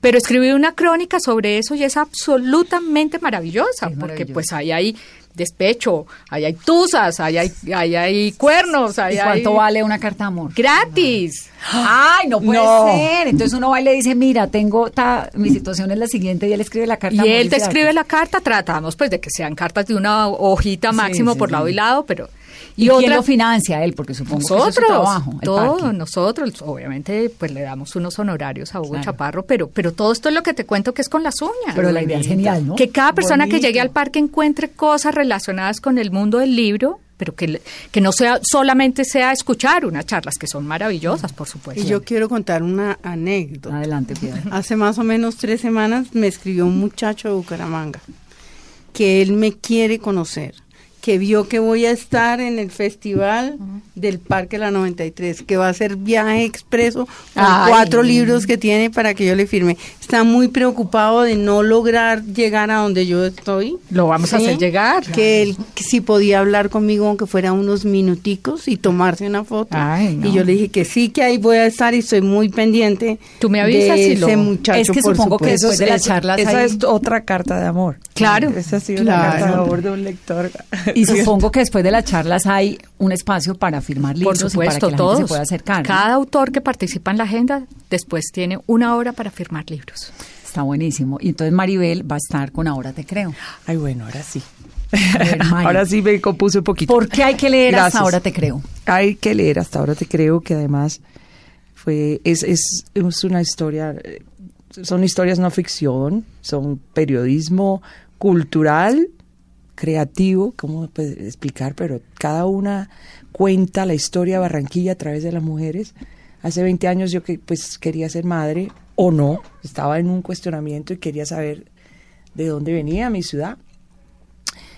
Pero escribió una crónica sobre eso y es absolutamente maravillosa, Es porque pues ahí hay despecho, ahí hay tusas, ahí hay, ahí hay cuernos, ahí ¿Y cuánto hay... vale una carta de amor? Gratis. Ay, no puede No. ser. Entonces uno va y le dice, mira, tengo ta- mi situación es la siguiente y él escribe la carta. Y amor él te escribe la carta, tratamos pues de que sean cartas de una hojita máximo sí, por sí. lado y lado, pero... ¿Y, quién lo financia él? Porque supongo que es su nosotros, trabajo. todos nosotros, obviamente, pues le damos unos honorarios a Hugo Claro. Chaparro, pero, pero todo esto es lo que te cuento que es con las uñas. Pero la idea es genial, ¿no? Que cada persona que llegue al parque encuentre cosas relacionadas con el mundo del libro, pero que, le- que no sea solamente sea escuchar unas charlas, que son maravillosas, por supuesto. Y yo quiero contar una anécdota. Adelante. Hace más o menos tres semanas me escribió un muchacho de Bucaramanga que él me quiere conocer, que vio que voy a estar en el festival del Parque La 93, que va a ser viaje expreso con Ay. cuatro libros que tiene para que yo le firme. Está muy preocupado de no lograr llegar a donde yo estoy. Lo vamos a hacer llegar. Que él que si podía hablar conmigo aunque fuera unos minuticos y tomarse una foto. Ay, no. Y yo le dije que sí, que ahí voy a estar y estoy muy pendiente. Tú me avisas de si lo- ese muchacho. Es que por supongo que supuesto. después de las charlas Esa ahí- es otra carta de amor. Claro. Esa ha sido Claro. la carta de amor de un lector. Y supongo que después de las charlas hay un espacio para firmar Por libros y supuesto, para que la todos. gente se pueda acercar. Cada autor que participa en la agenda después tiene una hora para firmar libros. Está buenísimo. Y entonces Maribel va a estar con Ahora Te Creo. Ay, bueno, ahora sí. ver, ahora sí me compuse un poquito. ¿Por qué hay que leer hasta. Ahora Te Creo? Hay que leer hasta ahora te creo que además fue es, es, es una historia eh, son historias no ficción, son periodismo cultural, creativo, cómo explicar, pero cada una cuenta la historia de Barranquilla a través de las mujeres, Hace 20 años yo que pues quería ser madre o no, estaba en un cuestionamiento y quería saber de dónde venía mi ciudad,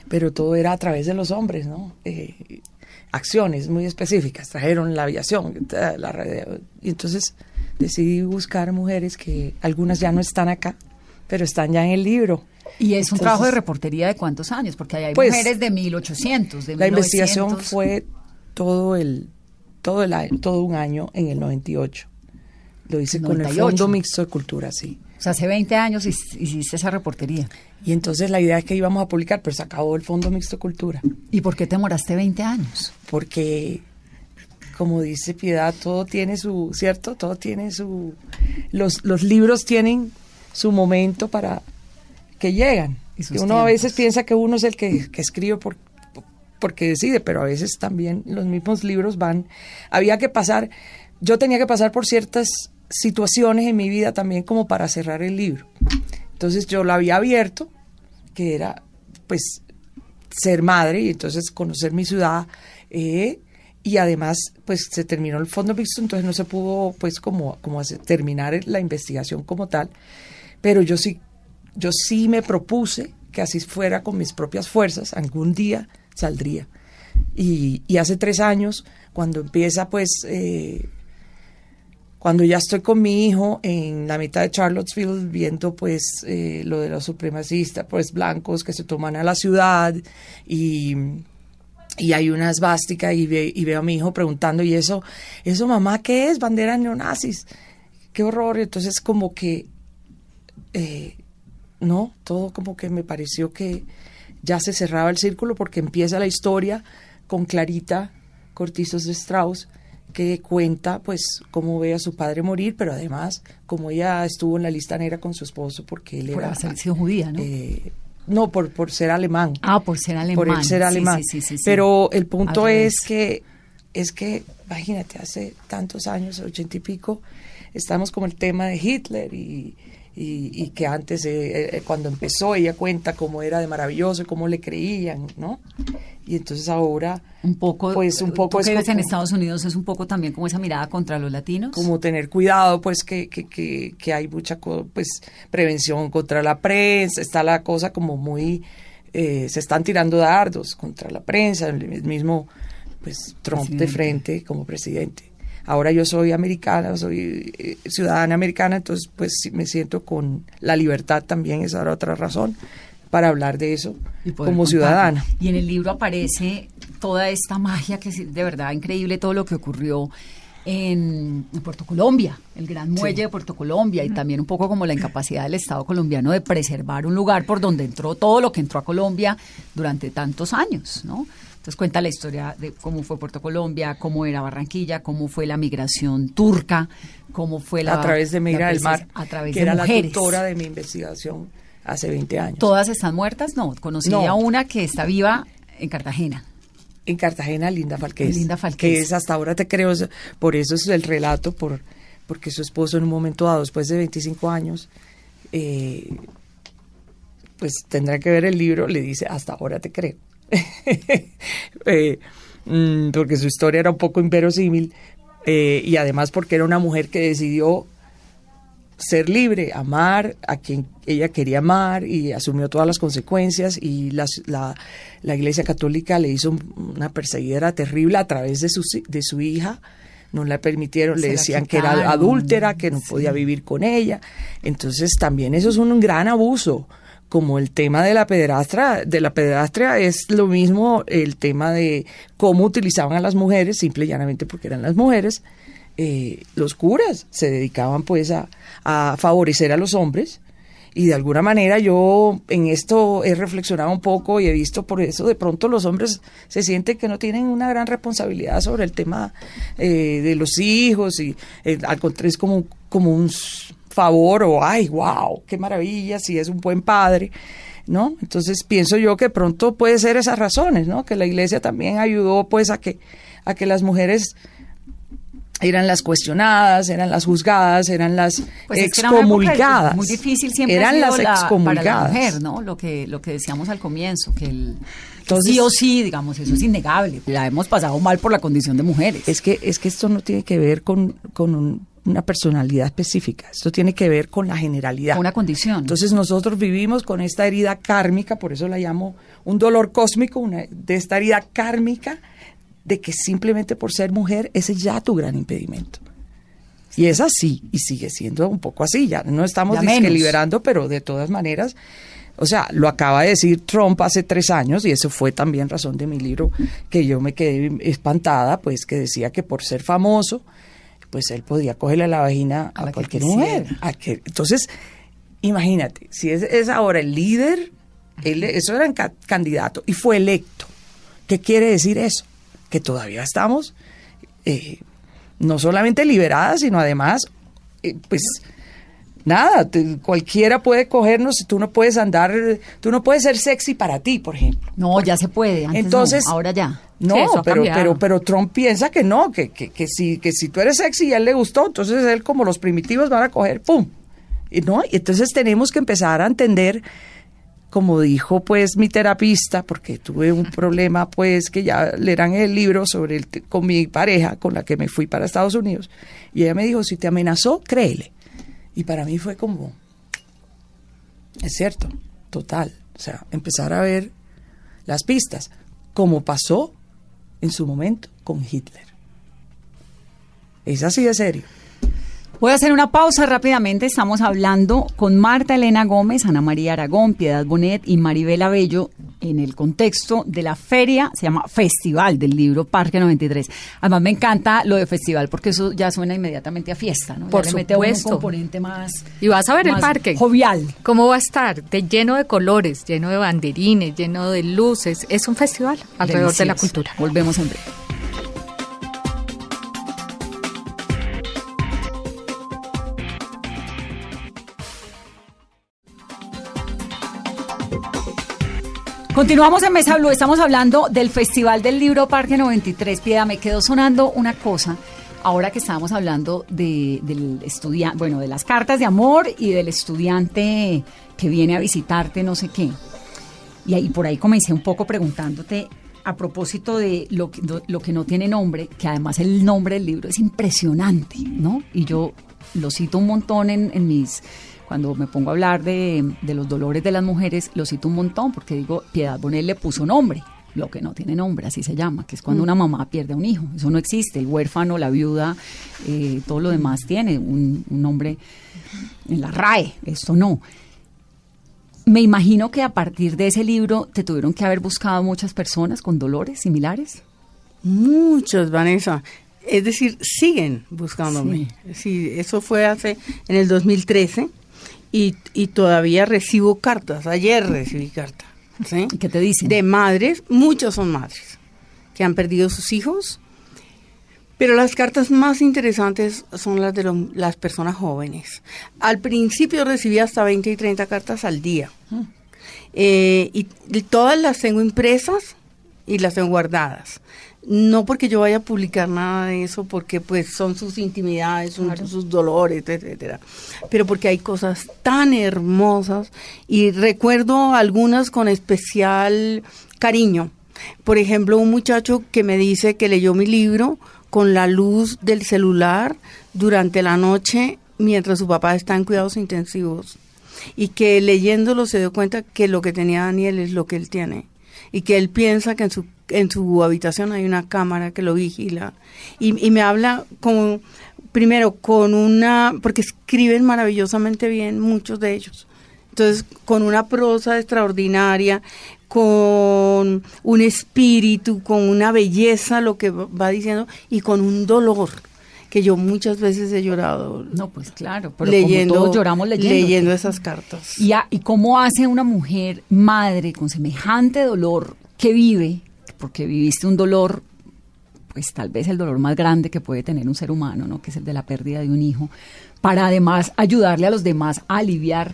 pero todo era a través de los hombres, ¿no? Eh, acciones muy específicas, trajeron la aviación, y entonces decidí buscar mujeres que algunas ya no están acá, pero están ya en el libro. Y es un Entonces, trabajo de reportería de cuántos años, porque ahí hay Pues, mujeres de 1800, de La 1900. investigación fue todo el todo el año, todo un año en el 98. Lo hice con el 98. Fondo Mixto de Cultura, sí. O sea, hace 20 años hic- hiciste esa reportería. Y entonces la idea es que íbamos a publicar, pero se acabó el Fondo Mixto de Cultura, ¿Y por qué te demoraste 20 años? porque como dice Piedad, todo tiene su, ¿cierto? Todo tiene su los los libros tienen su momento para que llegan. Y uno a veces piensa que uno es el que, que escribe por, porque decide, pero a veces también los mismos libros van. Había que pasar, yo tenía que pasar por ciertas situaciones en mi vida también como para cerrar el libro. Entonces yo lo había abierto, que era pues ser madre y entonces conocer mi ciudad eh, y además pues se terminó el fondo mixto entonces no se pudo pues como como hacer- terminar la investigación como tal pero yo sí yo sí me propuse que así fuera con mis propias fuerzas algún día saldría. Y, hace tres años cuando empieza pues eh, cuando ya estoy con mi hijo en la mitad de Charlottesville viendo pues eh, lo de los supremacistas pues blancos que se toman a la ciudad y, y hay una esvástica y, ve- y veo a mi hijo preguntando y eso eso mamá qué es bandera neonazis. Qué horror entonces como que eh, no todo como que me pareció que ya se cerraba el círculo porque empieza la historia con Clarita Cortizos de Strauss que cuenta pues cómo ve a su padre morir, pero además como ella estuvo en la lista negra con su esposo porque él Por era haber sido judía, ¿no? eh, no por por ser alemán. ah, por ser alemán. por él ser alemán. sí, sí, sí. Pero el punto Al es que es que imagínate hace tantos años, ochenta y pico, estamos como el tema de Hitler y y, y que antes, eh, eh, cuando empezó, ella cuenta cómo era de maravilloso cómo le creían, ¿no? Y entonces ahora, Un poco, pues un poco tú es en Estados Unidos es un poco también como esa mirada contra los latinos. como tener cuidado, pues que, que, que, que hay mucha pues prevención contra la prensa, está la cosa como muy, eh, se están tirando dardos contra la prensa, el mismo pues Trump de frente como presidente. Ahora yo soy americana, soy eh, ciudadana americana, entonces pues me siento con la libertad también, esa era otra razón para hablar de eso como ciudadana. Y en el libro aparece toda esta magia que es de verdad increíble todo lo que ocurrió en, en Puerto Colombia, el gran muelle de Puerto Colombia, y también un poco como la incapacidad del Estado colombiano de preservar un lugar por donde entró todo lo que entró a Colombia durante tantos años, ¿no? Entonces cuenta la historia de cómo fue Puerto Colombia, cómo era Barranquilla, cómo fue la migración turca, cómo fue la a través de Migra del Mar, a través que de era mujeres. la tutora de mi investigación hace 20 años. ¿Todas están muertas? No, conocí No. a una que está viva en Cartagena. En Cartagena, Linda Falqués. Linda Falqués. Que es hasta ahora te creo, por eso es el relato, por porque su esposo en un momento dado, después de 25 años, eh, pues tendrá que ver el libro, le dice, hasta ahora te creo. Eh, mm, porque su historia era un poco inverosímil eh, y además porque era una mujer que decidió ser libre, amar a quien ella quería amar y asumió todas las consecuencias y la, la, la Iglesia Católica le hizo un- una perseguidera terrible a través de su, de su hija. No la permitieron, Se le decían que era adúltera, que no sí. podía vivir con ella. Entonces también eso es un gran abuso. Como el tema de la pederastra, de la pederastria es lo mismo el tema de cómo utilizaban a las mujeres, simple y llanamente porque eran las mujeres, eh, los curas se dedicaban pues a, a favorecer a los hombres. Y de alguna manera yo en esto he reflexionado un poco y he visto por eso de pronto los hombres se sienten que no tienen una gran responsabilidad sobre el tema eh, de los hijos y eh, al contrario es como, como un favor o ay wow qué maravilla si es un buen padre ¿no? Entonces pienso yo que pronto puede ser esas razones, ¿no? Que la iglesia también ayudó pues a que a que las mujeres eran las cuestionadas, eran las juzgadas, eran las Pues era excomulgadas. muy difícil siempre eran ha sido las la- para la excomulgadas. mujer, ¿no? Lo que lo que decíamos al comienzo, que el Entonces- sí o sí, digamos, eso es innegable. La hemos pasado mal por la condición de mujeres. Es que, es que esto no tiene que ver con, con un- una personalidad específica, esto tiene que ver con la generalidad. Una condición. Entonces nosotros vivimos con esta herida kármica, por eso la llamo un dolor cósmico, una, de esta herida kármica, de que simplemente por ser mujer, ese es ya tu gran impedimento. Y es así, y sigue siendo un poco así, ya no estamos Ya liberando, pero de todas maneras, o sea, lo acaba de decir Trump hace tres años, y eso fue también razón de mi libro, que yo me quedé espantada, pues que decía que por ser famoso, pues él podía cogerle la vagina A cualquier mujer. a que- entonces, imagínate, si es, es ahora el líder, él, eso era ca- candidato, y fue electo. ¿Qué quiere decir eso? Que todavía estamos eh, no solamente liberadas, sino además, eh, pues nada, te- cualquiera puede cogernos, tú no puedes andar, tú no puedes ser sexy para ti, por ejemplo. no, ya se puede. Antes Entonces, no, ahora ya. No, Sí, pero, pero, pero Trump piensa que no, que, que, que, si, que si tú eres sexy y a él le gustó, entonces él como los primitivos van a coger, ¡pum! Y no, y entonces tenemos que empezar a entender, como dijo pues mi terapista, porque tuve un problema pues que ya leerán el libro sobre el, con mi pareja con la que me fui para Estados Unidos, y ella me dijo, si te amenazó, créele. Y para mí fue como, es cierto, total, o sea, empezar a ver las pistas, como pasó en su momento con Hitler. Es así de serio. Voy a hacer una pausa rápidamente. Estamos hablando con Marta Elena Gómez, Ana María Aragón, Piedad Bonet y Maribel Abello en el contexto de la feria, se llama Festival del Libro Parque 93. Además me encanta lo de festival porque eso ya suena inmediatamente a fiesta, ¿no? Ya Por le mete un supuesto. componente más Y vas a ver el parque. Jovial. ¿Cómo va a estar? De, lleno de colores, lleno de banderines, lleno de luces. Es un festival alrededor de la cultura. Volvemos en breve. Continuamos en Mesa Blue, estamos hablando del Festival del Libro Parque 93. Piedad, me quedó sonando una cosa, ahora que estábamos hablando de, del estudiante, bueno, de las cartas de amor y del estudiante que viene a visitarte, no sé qué. Y ahí por ahí comencé un poco preguntándote a propósito de lo que, no tiene nombre, que además el nombre del libro es impresionante, ¿no? Y yo lo cito un montón en mis, cuando me pongo a hablar de, de los dolores de las mujeres, lo cito un montón porque digo, Piedad Bonet le puso nombre, lo que no tiene nombre, así se llama, que es cuando una mamá pierde a un hijo, eso no existe, el huérfano, la viuda, eh, todo lo demás tiene un, un nombre en la RAE, esto no. Me imagino que a partir de ese libro te tuvieron que haber buscado muchas personas con dolores similares. Muchos, Vanessa. Es decir, siguen buscándome. Sí. eso fue hace en el 2013 y, y todavía recibo cartas. Ayer recibí carta. ¿sí? ¿Y qué te dicen? De madres, muchos son madres que han perdido sus hijos. Pero las cartas más interesantes son las de lo- las personas jóvenes. Al principio recibí hasta 20 y 30 cartas al día. Eh, y, y todas las tengo impresas y las tengo guardadas. No porque yo vaya a publicar nada de eso, porque pues son sus intimidades, son sus dolores, etcétera. Pero porque hay cosas tan hermosas y recuerdo algunas con especial cariño. Por ejemplo, un muchacho que me dice que leyó mi libro con la luz del celular durante la noche mientras su papá está en cuidados intensivos y que leyéndolo se dio cuenta que lo que tenía Daniel es lo que él tiene y que él piensa que en su en su habitación hay una cámara que lo vigila. Y, y me habla como primero con una porque escriben maravillosamente bien muchos de ellos. Entonces con una prosa extraordinaria con un espíritu con una belleza lo que va diciendo y con un dolor que yo muchas veces he llorado No, pues claro, pero leyendo como todos lloramos leyendo. leyendo esas cartas ¿Y, a- ¿Y cómo hace una mujer madre con semejante dolor que vive, porque viviste un dolor, pues tal vez el dolor más grande que puede tener un ser humano, ¿no? que es el de la pérdida de un hijo, para además ayudarle a los demás a aliviar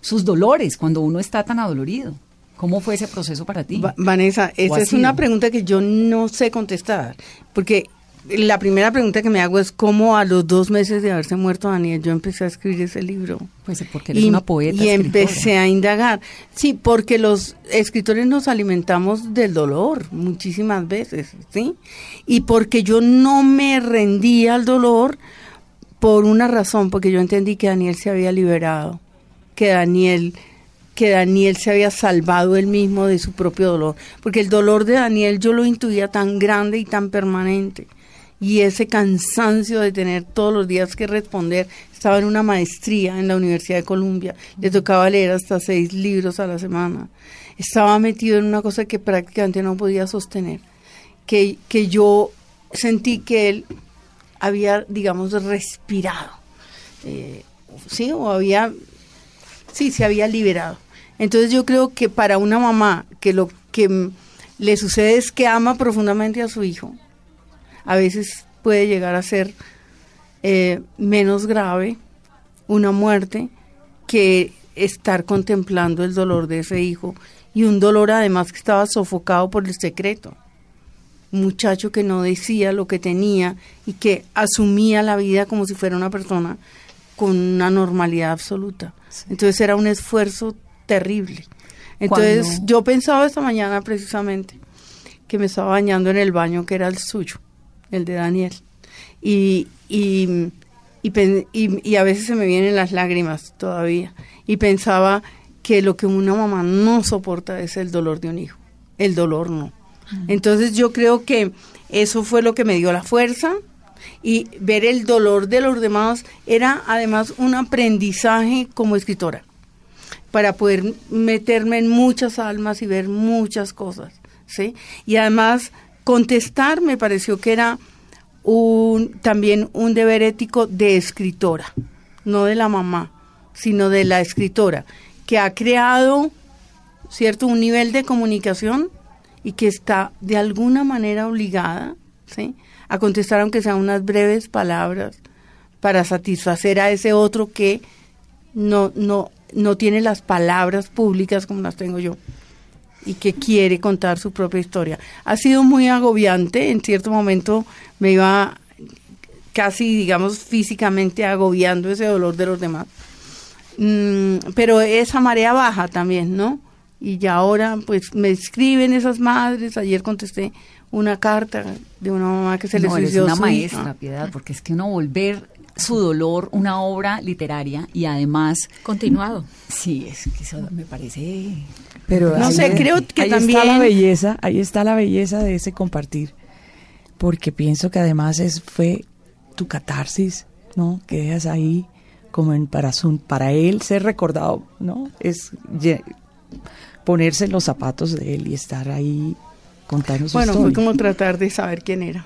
sus dolores cuando uno está tan adolorido? ¿Cómo fue ese proceso para ti? Va- Vanessa, ¿O esa es una pregunta que yo no sé contestar, porque la primera pregunta que me hago es cómo a los dos meses de haberse muerto Daniel yo empecé a escribir ese libro. Pues porque eres una poeta. Y escritora. empecé a indagar. Sí, porque los escritores nos alimentamos del dolor muchísimas veces, ¿sí? Y porque yo no me rendía al dolor por una razón, porque yo entendí que Daniel se había liberado, que Daniel que Daniel se había salvado él mismo de su propio dolor, porque el dolor de Daniel yo lo intuía tan grande y tan permanente, y ese cansancio de tener todos los días que responder, estaba en una maestría en la Universidad de Columbia, le tocaba leer hasta seis libros a la semana, estaba metido en una cosa que prácticamente no podía sostener, que, que yo sentí que él había, digamos, respirado, eh, sí, o había, sí, se había liberado. Entonces yo creo que para una mamá que lo que le sucede es que ama profundamente a su hijo, a veces puede llegar a ser eh, menos grave una muerte que estar contemplando el dolor de ese hijo y un dolor además que estaba sofocado por el secreto. Un muchacho que no decía lo que tenía y que asumía la vida como si fuera una persona con una normalidad absoluta. Entonces era un esfuerzo terrible. Entonces yo pensaba esta mañana precisamente que me estaba bañando en el baño que era el suyo, el de Daniel. Y, y, y, y a veces se me vienen las lágrimas todavía. Y pensaba que lo que una mamá no soporta es el dolor de un hijo. El dolor no. Entonces yo creo que eso fue lo que me dio la fuerza y ver el dolor de los demás era además un aprendizaje como escritora para poder meterme en muchas almas y ver muchas cosas, ¿sí? Y además contestar me pareció que era un también un deber ético de escritora, no de la mamá, sino de la escritora, que ha creado, ¿cierto?, un nivel de comunicación y que está de alguna manera obligada, ¿sí?, a contestar aunque sean unas breves palabras para satisfacer a ese otro que no, no, no tiene las palabras públicas como las tengo yo y que quiere contar su propia historia. Ha sido muy agobiante, en cierto momento me iba casi, digamos, físicamente agobiando ese dolor de los demás. Mm, pero esa marea baja también, ¿no? Y ya ahora, pues, me escriben esas madres. Ayer contesté una carta de una mamá que se le no, eres suicidó una su maestra, hija. Piedad, porque es que uno volver su dolor una obra literaria y además Continuado. sí, es que eso me parece Pero No ahí- sé, creo que ahí también- está la belleza, ahí está la belleza de ese compartir, porque pienso que además es fue tu catarsis, ¿no? Que dejas ahí como en para su- para él ser recordado, ¿no? Es ponerse en los zapatos de él y estar ahí contando su Bueno, fue historia. como tratar de saber quién era.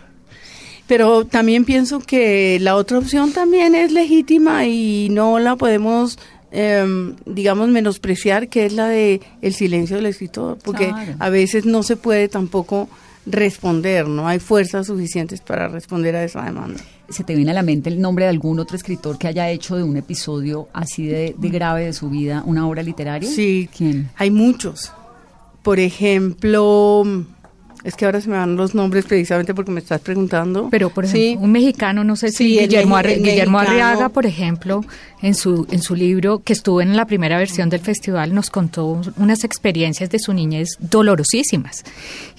Pero también pienso que la otra opción también es legítima y no la podemos, em, digamos, menospreciar, que es la de el silencio del escritor, porque Claro. a veces no se puede tampoco responder, no hay fuerzas suficientes para responder a esa demanda. ¿Se te viene a la mente el nombre de algún otro escritor que haya hecho de un episodio así de, de grave de su vida una obra literaria? Sí, ¿Quién? hay muchos. Por ejemplo, es que ahora se me van los nombres precisamente porque me estás preguntando. Pero, por Sí. ejemplo, un mexicano, no sé si Sí, Guillermo, el Guillermo mexicano. Arriaga, por ejemplo, en su, en su libro, que estuvo en la primera versión del festival, nos contó unas experiencias de su niñez dolorosísimas.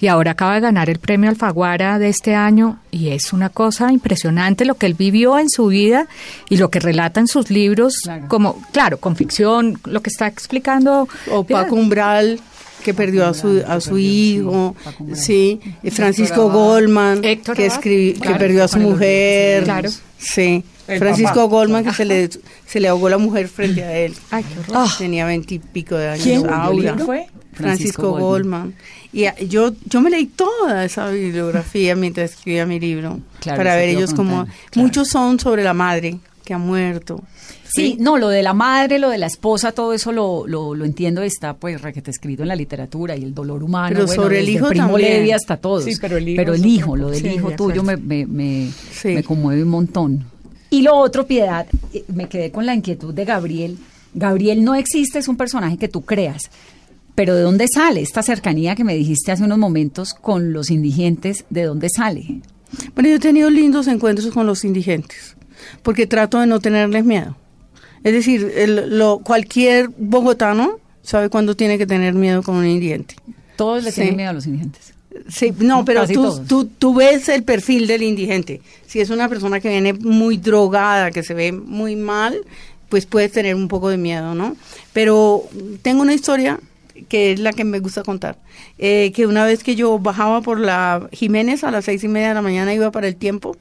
Y ahora acaba de ganar el premio Alfaguara de este año y es una cosa impresionante lo que él vivió en su vida y lo que relata en sus libros, Claro. como, claro, con ficción, lo que está explicando. o Paco Umbral que perdió a su a su hijo, sí, eh, Francisco Goldman que escribió que perdió a su mujer, Claro. sí, El Francisco papá. Goldman que se le se le ahogó la mujer frente a él, Ay, qué horror. tenía veintipico de años, ¿Quién? Aura. ¿Quién fue? Francisco Francisco Goldman. Y a- yo yo me leí toda esa bibliografía mientras escribía mi libro Claro, para ver ellos como muchos son sobre la madre que ha muerto. Sí, no, lo de la madre, lo de la esposa, todo eso lo, lo, lo entiendo, está pues requete escrito en la literatura y el dolor humano. Pero bueno, sobre el hijo Primo también. Levi hasta todos. Sí, pero el hijo Pero el hijo, lo del. Sí, hijo tuyo me, me, me, Sí. me conmueve un montón. Y lo otro, Piedad, eh, me quedé con la inquietud de Gabriel. Gabriel no existe, es un personaje que tú creas. Pero ¿de dónde sale esta cercanía que me dijiste hace unos momentos con los indigentes? ¿De dónde sale? Bueno, yo he tenido lindos encuentros con los indigentes, porque trato de no tenerles miedo. Es decir, el- lo, cualquier bogotano sabe cuándo tiene que tener miedo con un indigente. Todos le Sí. tienen miedo a los indigentes. Sí, no, pero tú ves el perfil del indigente. Si es una persona que viene muy drogada, que se ve muy mal, pues puedes tener un poco de miedo, ¿no? Pero tengo una historia que es la que me gusta contar. Eh, que una vez que yo bajaba por la Jiménez a las seis y media de la mañana, iba para el tiempo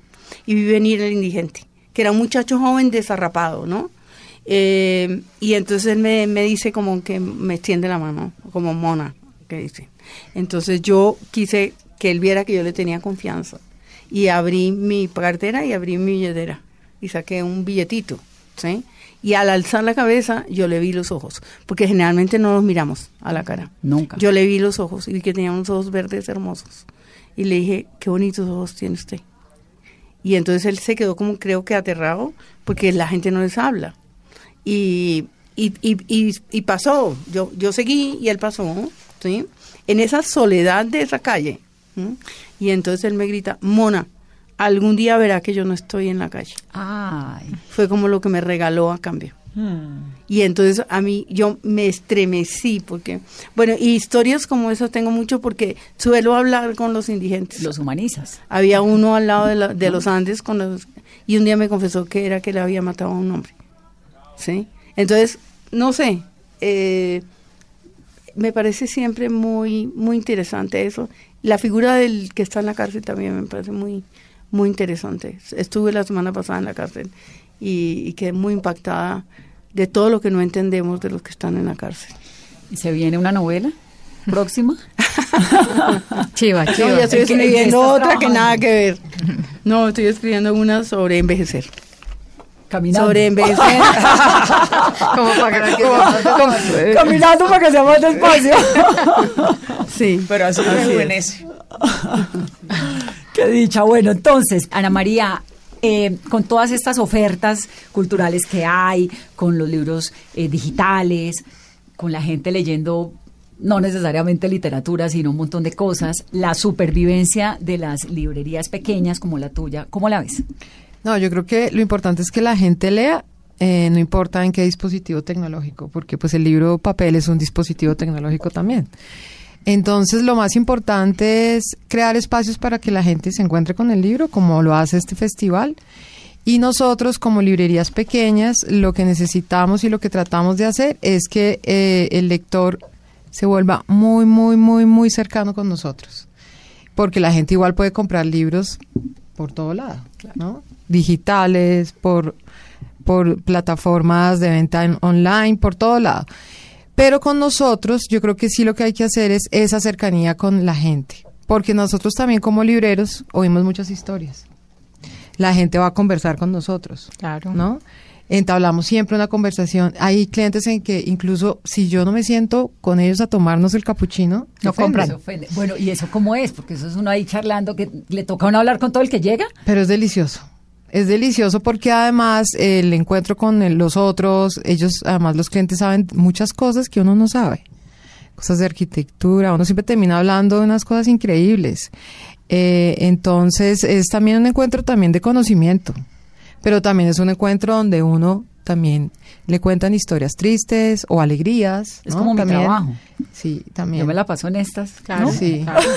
y vi venir el indigente, que era un muchacho joven desarrapado, ¿no? Eh, y entonces él me, me dice como que me extiende la mano, como mona, que dice. Entonces yo quise que él viera que yo le tenía confianza. Y abrí mi cartera y abrí mi billetera. Y saqué un billetito, ¿sí? Y al alzar la cabeza, yo le vi los ojos. Porque generalmente no los miramos a la cara. Nunca. Yo le vi los ojos y vi que tenía unos ojos verdes hermosos. Y le dije, qué bonitos ojos tiene usted. Y entonces él se quedó como creo que aterrado porque la gente no les habla. Y, y, y, y, pasó, yo, yo seguí y él pasó, ¿sí? En esa soledad de esa calle. Y entonces él me grita, Mona, algún día verá que yo no estoy en la calle. Ay. Fue como lo que me regaló a cambio. Hmm. Y entonces a mí yo me estremecí porque, bueno, y historias como esas tengo mucho porque suelo hablar con los indigentes. Los humanizas. Había uno al lado de, la- de los Andes con los, y un día me confesó que era que le había matado a un hombre. ¿Sí? Entonces, no sé, eh, me parece siempre muy, muy interesante eso. La figura del que está en la cárcel también me parece muy, muy interesante. Estuve la semana pasada en la cárcel y, y quedé muy impactada de todo lo que no entendemos de los que están en la cárcel. ¿Y se viene una novela próxima? Chiva, No, chiva. ya estoy ¿En qué- en qué escribiendo otra que nada que ver. No, estoy escribiendo una sobre envejecer. Caminando. Sobre envejecer. Como para que Caminando para que sea más despacio. sí. Pero así Así rejuvenece. Qué dicha. Bueno, entonces, Ana María, eh, con todas estas ofertas culturales que hay, con los libros eh, digitales, con la gente leyendo no necesariamente literatura, sino un montón de cosas, la supervivencia de las librerías pequeñas como la tuya, ¿cómo la ves? No, yo creo que lo importante es que la gente lea, eh, no importa en qué dispositivo tecnológico, porque pues el libro papel es un dispositivo tecnológico también. Entonces, lo más importante es crear espacios para que la gente se encuentre con el libro, como lo hace este festival. Y nosotros, como librerías pequeñas, lo que necesitamos y lo que tratamos de hacer es que eh, el lector se vuelva muy, muy, muy, muy cercano con nosotros. Porque la gente igual puede comprar libros por todo lado, ¿no? Digitales, por, por plataformas de venta en- online, por todo lado. Pero con nosotros, yo creo que sí lo que hay que hacer es esa cercanía con la gente. Porque nosotros también como libreros oímos muchas historias. La gente va a conversar con nosotros. Claro. ¿No? Entablamos siempre una conversación. Hay clientes en que incluso si yo no me siento con ellos a tomarnos el capuchino, No compran. Bueno, ¿y eso cómo es? Porque eso es uno ahí charlando que le toca a uno hablar con todo el que llega. Pero es delicioso. Es delicioso porque además el encuentro con los otros, ellos, además los clientes saben muchas cosas que uno no sabe. Cosas de arquitectura, uno siempre termina hablando de unas cosas increíbles. Eh, entonces es también un encuentro también de conocimiento, pero también es un encuentro donde uno también le cuentan historias tristes o alegrías. Es ¿no? como mi También- trabajo. Sí, también. Yo me la paso en estas. Claro. ¿no? Sí. claro.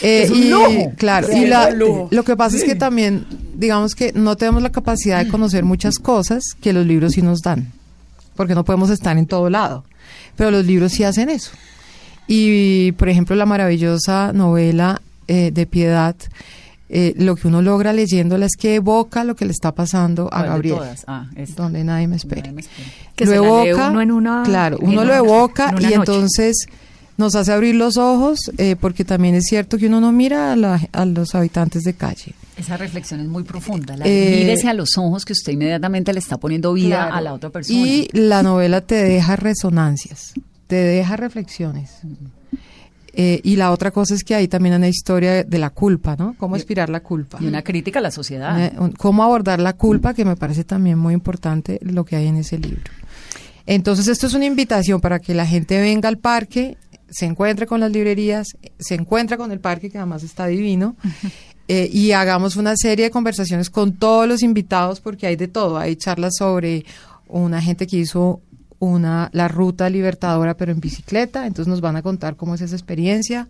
Eh, Es un y. Claro, Sí, y la- lo que pasa es que también, digamos que no tenemos la capacidad de conocer muchas cosas que los libros sí nos dan, porque no podemos estar en todo lado, pero los libros sí hacen eso. Y, por ejemplo, la maravillosa novela eh, de Piedad, eh, lo que uno logra leyéndola es que evoca lo que le está pasando a ¿Cuál de Gabriel, todas? Ah, donde nadie me espera. Que lo evoca, uno en una- claro, en uno lo una- evoca en y noche. entonces nos hace abrir los ojos, eh, porque también es cierto que uno no mira a, la- a los habitantes de calle. Esa reflexión es muy profunda. La, Eh, mírese a los ojos que usted inmediatamente le está poniendo vida Claro. a la otra persona. Y la novela te deja resonancias, te deja reflexiones. Eh, y la otra cosa es que ahí también hay una historia de la culpa, ¿no? Cómo expirar la culpa. Y una crítica a la sociedad. Cómo abordar la culpa, que me parece también muy importante lo que hay en ese libro. Entonces, esto es una invitación para que la gente venga al parque, se encuentre con las librerías, se encuentre con el parque, que además está divino, eh, y hagamos una serie de conversaciones con todos los invitados porque hay de todo. Hay charlas sobre una gente que hizo una la ruta libertadora pero en bicicleta, entonces nos van a contar cómo es esa experiencia.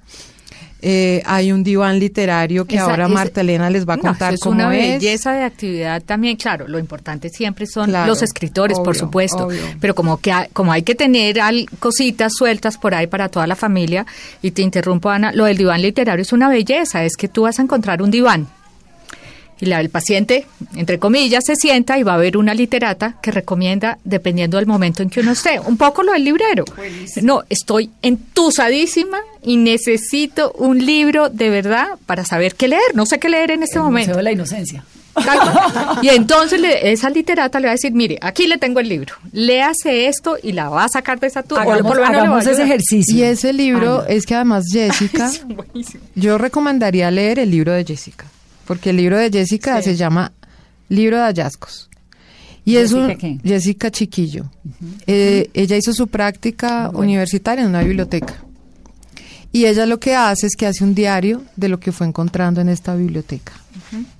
Eh, hay un diván literario que Esa- ahora Marta Elena les va a No, contar eso es cómo una es. belleza de actividad también, claro, lo importante siempre son Claro, los escritores, por supuesto, obvio. pero como que hay, como hay que tener al- cositas sueltas por ahí para toda la familia, y te interrumpo Ana, lo del diván literario es una belleza, es que tú vas a encontrar un diván y la, el paciente, entre comillas, se sienta y va a ver una literata que recomienda dependiendo del momento en que uno esté. Un poco lo del librero. No, estoy entusadísima y necesito un libro de verdad para saber qué leer. No sé qué leer en este El momento. Museo de la Inocencia. Tal cual. Y entonces le- esa literata le va a decir, mire, aquí le tengo el libro, léase esto y la va a sacar de esa tuba. Hagamos, por lo menos le va a hagamos ese ejercicio. Y ese libro es que además Jessica, yo recomendaría leer el libro de Jessica, porque el libro de Jessica se llama Libro de Hallazgos. Y es un ¿Jessica qué? Jessica Chiquillo. Eh, ella hizo su práctica universitaria en una biblioteca. Y ella lo que hace es que hace un diario de lo que fue encontrando en esta biblioteca,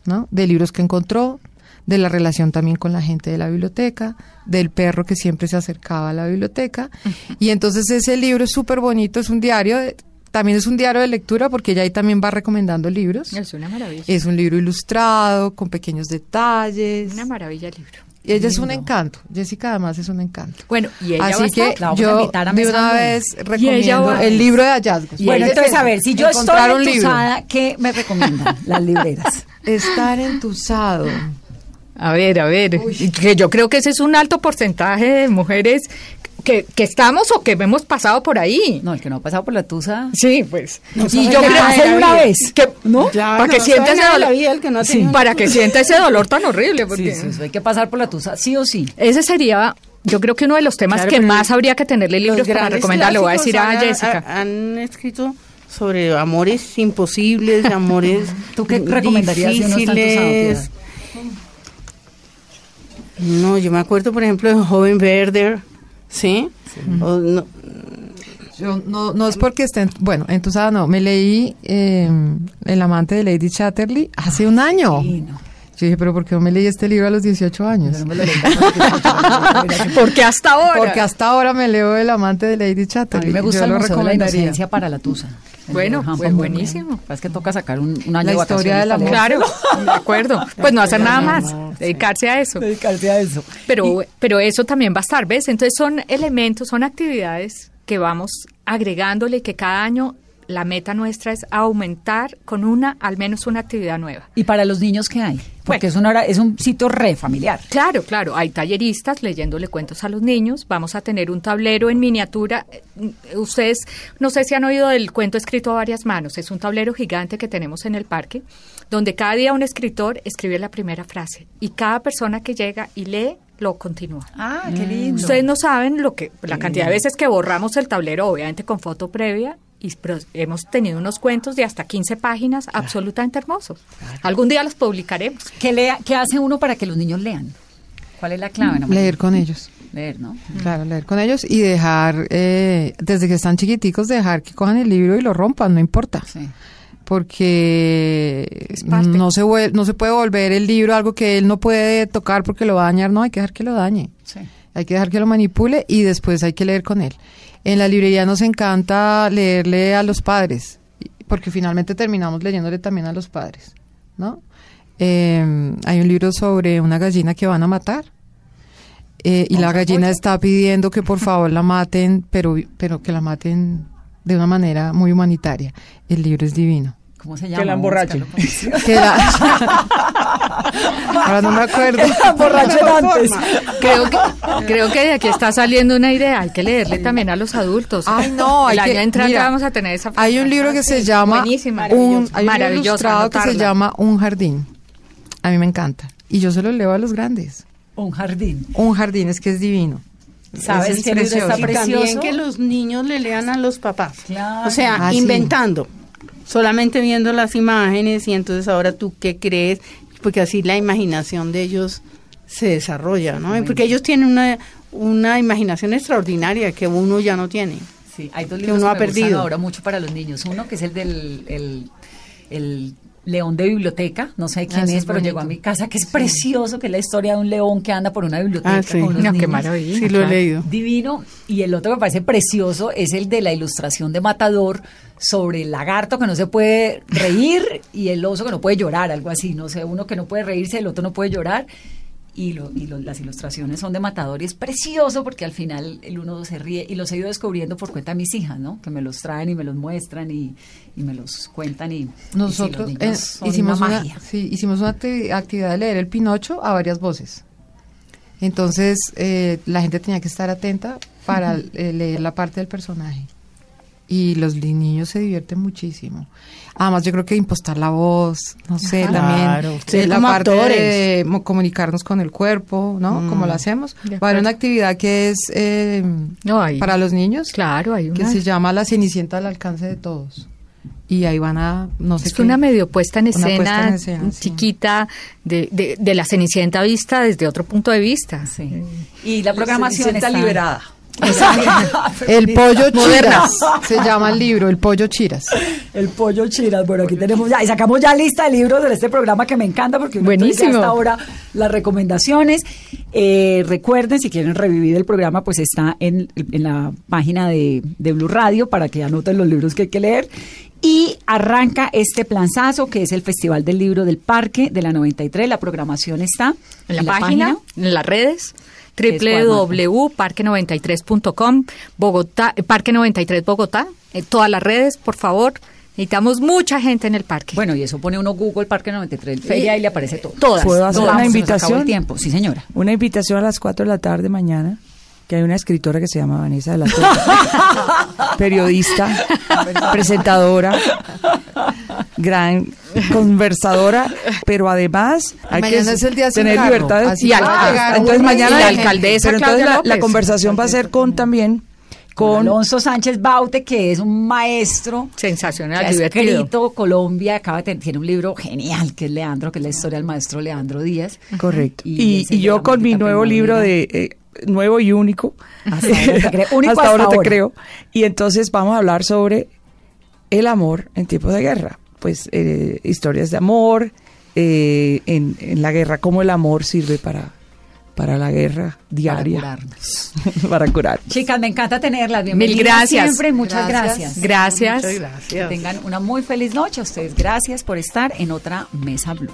¿no? De libros que encontró, de la relación también con la gente de la biblioteca, del perro que siempre se acercaba a la biblioteca. Y entonces ese libro es súper bonito, es un diario, de- también es un diario de lectura porque ella ahí también va recomendando libros. Es una maravilla. Es un libro ilustrado, con pequeños detalles. Una maravilla el libro. Y ella es un encanto. Jessica además es un encanto. Bueno, y ella va a Así que estar. La vamos a yo a de una vez recomiendo el libro de hallazgos. Bueno, entonces, es a ver, si yo estoy entusada, ¿qué me recomiendan las libreras? Estar entusado. A ver, a ver, y que yo creo que ese es un alto porcentaje de mujeres que, que estamos o que hemos pasado por ahí. No, el que no ha pasado por la tusa. Sí, pues. y y yo creo que una vez. que, ¿no? Claro, para que sienta ese dolor. vida el que no Sí, para que sienta ese dolor tan horrible. Porque Sí, sí, hay que pasar por la tusa, sí o sí. Ese sería, yo creo que uno de los temas Claro, que más habría que tenerle libros para grandes recomendar. Le voy a decir a Jessica. han- escrito sobre amores imposibles, amores ¿Tú qué recomendarías si uno está difíciles. No, yo me acuerdo, por ejemplo, de Joven Werder, ¿sí? O no- Yo no, no es porque estén, bueno, entusada no, me leí eh, El amante de Lady Chatterley hace un año. Sí, no. Yo dije, pero ¿por qué no me leí este libro a los 18 años? Yo no me lo leí tampoco, Porque hasta ahora. Porque hasta ahora me leo El amante de Lady A Chatterley. mí me gusta Yo el lo Museo de la. Inocencia para la tusa. Bueno, pues buenísimo. Es que toca sacar un, un año La de historia del amor. Claro, de acuerdo. Pues no hacer nada más, dedicarse a eso. Dedicarse a eso. Pero, pero eso también va a estar, ¿ves? Entonces son elementos, son actividades que vamos agregándole y que cada año la meta nuestra es aumentar con una, al menos una actividad nueva. ¿Y para los niños qué hay? Porque es, una hora, es un sitio re familiar. Claro, claro, hay talleristas leyéndole cuentos a los niños, vamos a tener un tablero en miniatura. Eh, Ustedes, no sé si han oído del cuento escrito a varias manos, es un tablero gigante que tenemos en el parque, donde cada día un escritor escribe la primera frase y cada persona que llega y lee lo continúa. Ah, qué lindo. Ustedes no saben lo que la cantidad de veces que borramos el tablero, obviamente con foto previa, y pero hemos tenido unos cuentos de hasta 15 páginas absolutamente hermosos. Algún día los publicaremos. ¿Qué, lea, ¿Qué hace uno para que los niños lean? ¿Cuál es la clave? No Leer con ellos. Leer, ¿no? Claro, leer con ellos y dejar, eh, desde que están chiquiticos, dejar que cojan el libro y lo rompan, no importa. Sí. Porque no se, no se puede volver el libro algo que él no puede tocar porque lo va a dañar, no, hay que dejar que lo dañe. Sí. Hay que dejar que lo manipule y después hay que leer con él. En la librería nos encanta leerle a los padres, porque finalmente terminamos leyéndole también a los padres, ¿no? Eh, hay un libro sobre una gallina que van a matar. eh, y la gallina está pidiendo que por favor la maten, pero, pero que la maten de una manera muy humanitaria. El libro es divino. ¿Cómo se llama? la Vamos a emborrachen. Que la- Ahora no me acuerdo. Emborrachen antes. Creo que, creo que de aquí está saliendo una idea. Hay que leerle también a los adultos. Ay, no, El hay año que- entrante mira, vamos a tener esa. Hay un libro que se llama Buenísima, un, hay un ilustrado que se llama Un jardín. A mí me encanta. Y yo se lo leo a los grandes. Un jardín. Un jardín es que es divino. ¿Sabes Es qué libro está precioso. Y también que los niños le lean a los papás. Claro. O sea, Ah, sí. inventando. Solamente viendo las imágenes y entonces ahora tú qué crees, porque así la imaginación de ellos se desarrolla, ¿no? Porque ellos tienen una, una imaginación extraordinaria que uno ya no tiene. Sí, hay dos que libros uno que ha me gustan perdido. ahora mucho para los niños. Uno que es el del el, el león de biblioteca, no sé quién Ah, es, es pero llegó a mi casa, que es precioso, que es la historia de un león que anda por una biblioteca. Ah, sí. con No, qué maravilla. Sí, lo he leído. Divino. Y el otro que me parece precioso es el de la ilustración de Matador sobre el lagarto que no se puede reír y el oso que no puede llorar, algo así. No sé, uno que no puede reírse, el otro no puede llorar. Y, lo- y lo- las ilustraciones son de Matador y es precioso porque al final el uno se ríe y los he ido descubriendo por cuenta de mis hijas, ¿no? Que me los traen y me los muestran y, y me los cuentan y y sí, los Nosotros eh, hicimos, una magia. sí, hicimos una acti- actividad de leer el Pinocho a varias voces. Entonces, eh, la gente tenía que estar atenta para eh, leer la parte del personaje. Y los niños se divierten muchísimo. Además, yo creo que impostar la voz, no sé, Ajá. también Claro, eh, la como parte actores. de comunicarnos con el cuerpo, ¿no? Como lo hacemos. Va a haber una actividad que es eh, No, hay- para los niños, Claro, hay que una, se llama La Cenicienta al alcance de todos. Y ahí van a, no sé es qué- una medio puesta en escena, puesta en escena, sí. chiquita de, de, de la Cenicienta vista desde otro punto de vista. Sí. Y la programación está liberada. El pollo chiras. Se llama el libro, El pollo chiras. El pollo chiras. Bueno, aquí tenemos ya, y sacamos ya lista de libros de este programa que me encanta porque Buenísimo. hasta ahora las recomendaciones. Eh, recuerden, si quieren revivir el programa, pues está en, en la página de, de Blue Radio para que anoten los libros que hay que leer. Y arranca este planzazo que es el Festival del Libro del Parque de la 93. La programación está En la, página, en las redes ¿Qué es cuál, www.parque93.com Bogotá, eh, Parque 93 Bogotá, en todas las redes, por favor. Necesitamos mucha gente en el parque. Bueno, y eso pone uno Google Parque 93 Feria y le aparece todo. Todas. ¿Puedo hacer todas. una Se nos acabó invitación? el tiempo. Sí, señora. Una invitación a las 4 de la tarde mañana, que hay una escritora que se llama Vanessa de la Torre, periodista, presentadora, gran conversadora, pero además hay Mañana que es el día tener carro, libertad. de- así Y alcalde- entonces mañana y la alcaldesa pero entonces la, conversación va a ser con también Con Alonso Sánchez Baute, que es un maestro Sensacional, que ha divertido. escrito Colombia, acaba de tener, tiene un libro genial que es Leandro, que es la historia del maestro Leandro Díaz. correcto. Y yo con mi nuevo libro de eh, nuevo y único. Hasta ahora te creo. Único hasta hasta ahora te creo. Y entonces vamos a hablar sobre el amor en tiempos de guerra. Pues eh, historias de amor eh, en, en la guerra, cómo el amor sirve para, para la guerra diaria. curarnos. Para curar. Chicas, me encanta tenerlas. Bienvenidas gracias. siempre. Muchas Gracias. gracias. Gracias. Muchas gracias. Que tengan una muy feliz noche. A ustedes gracias por estar en otra Mesa Blue.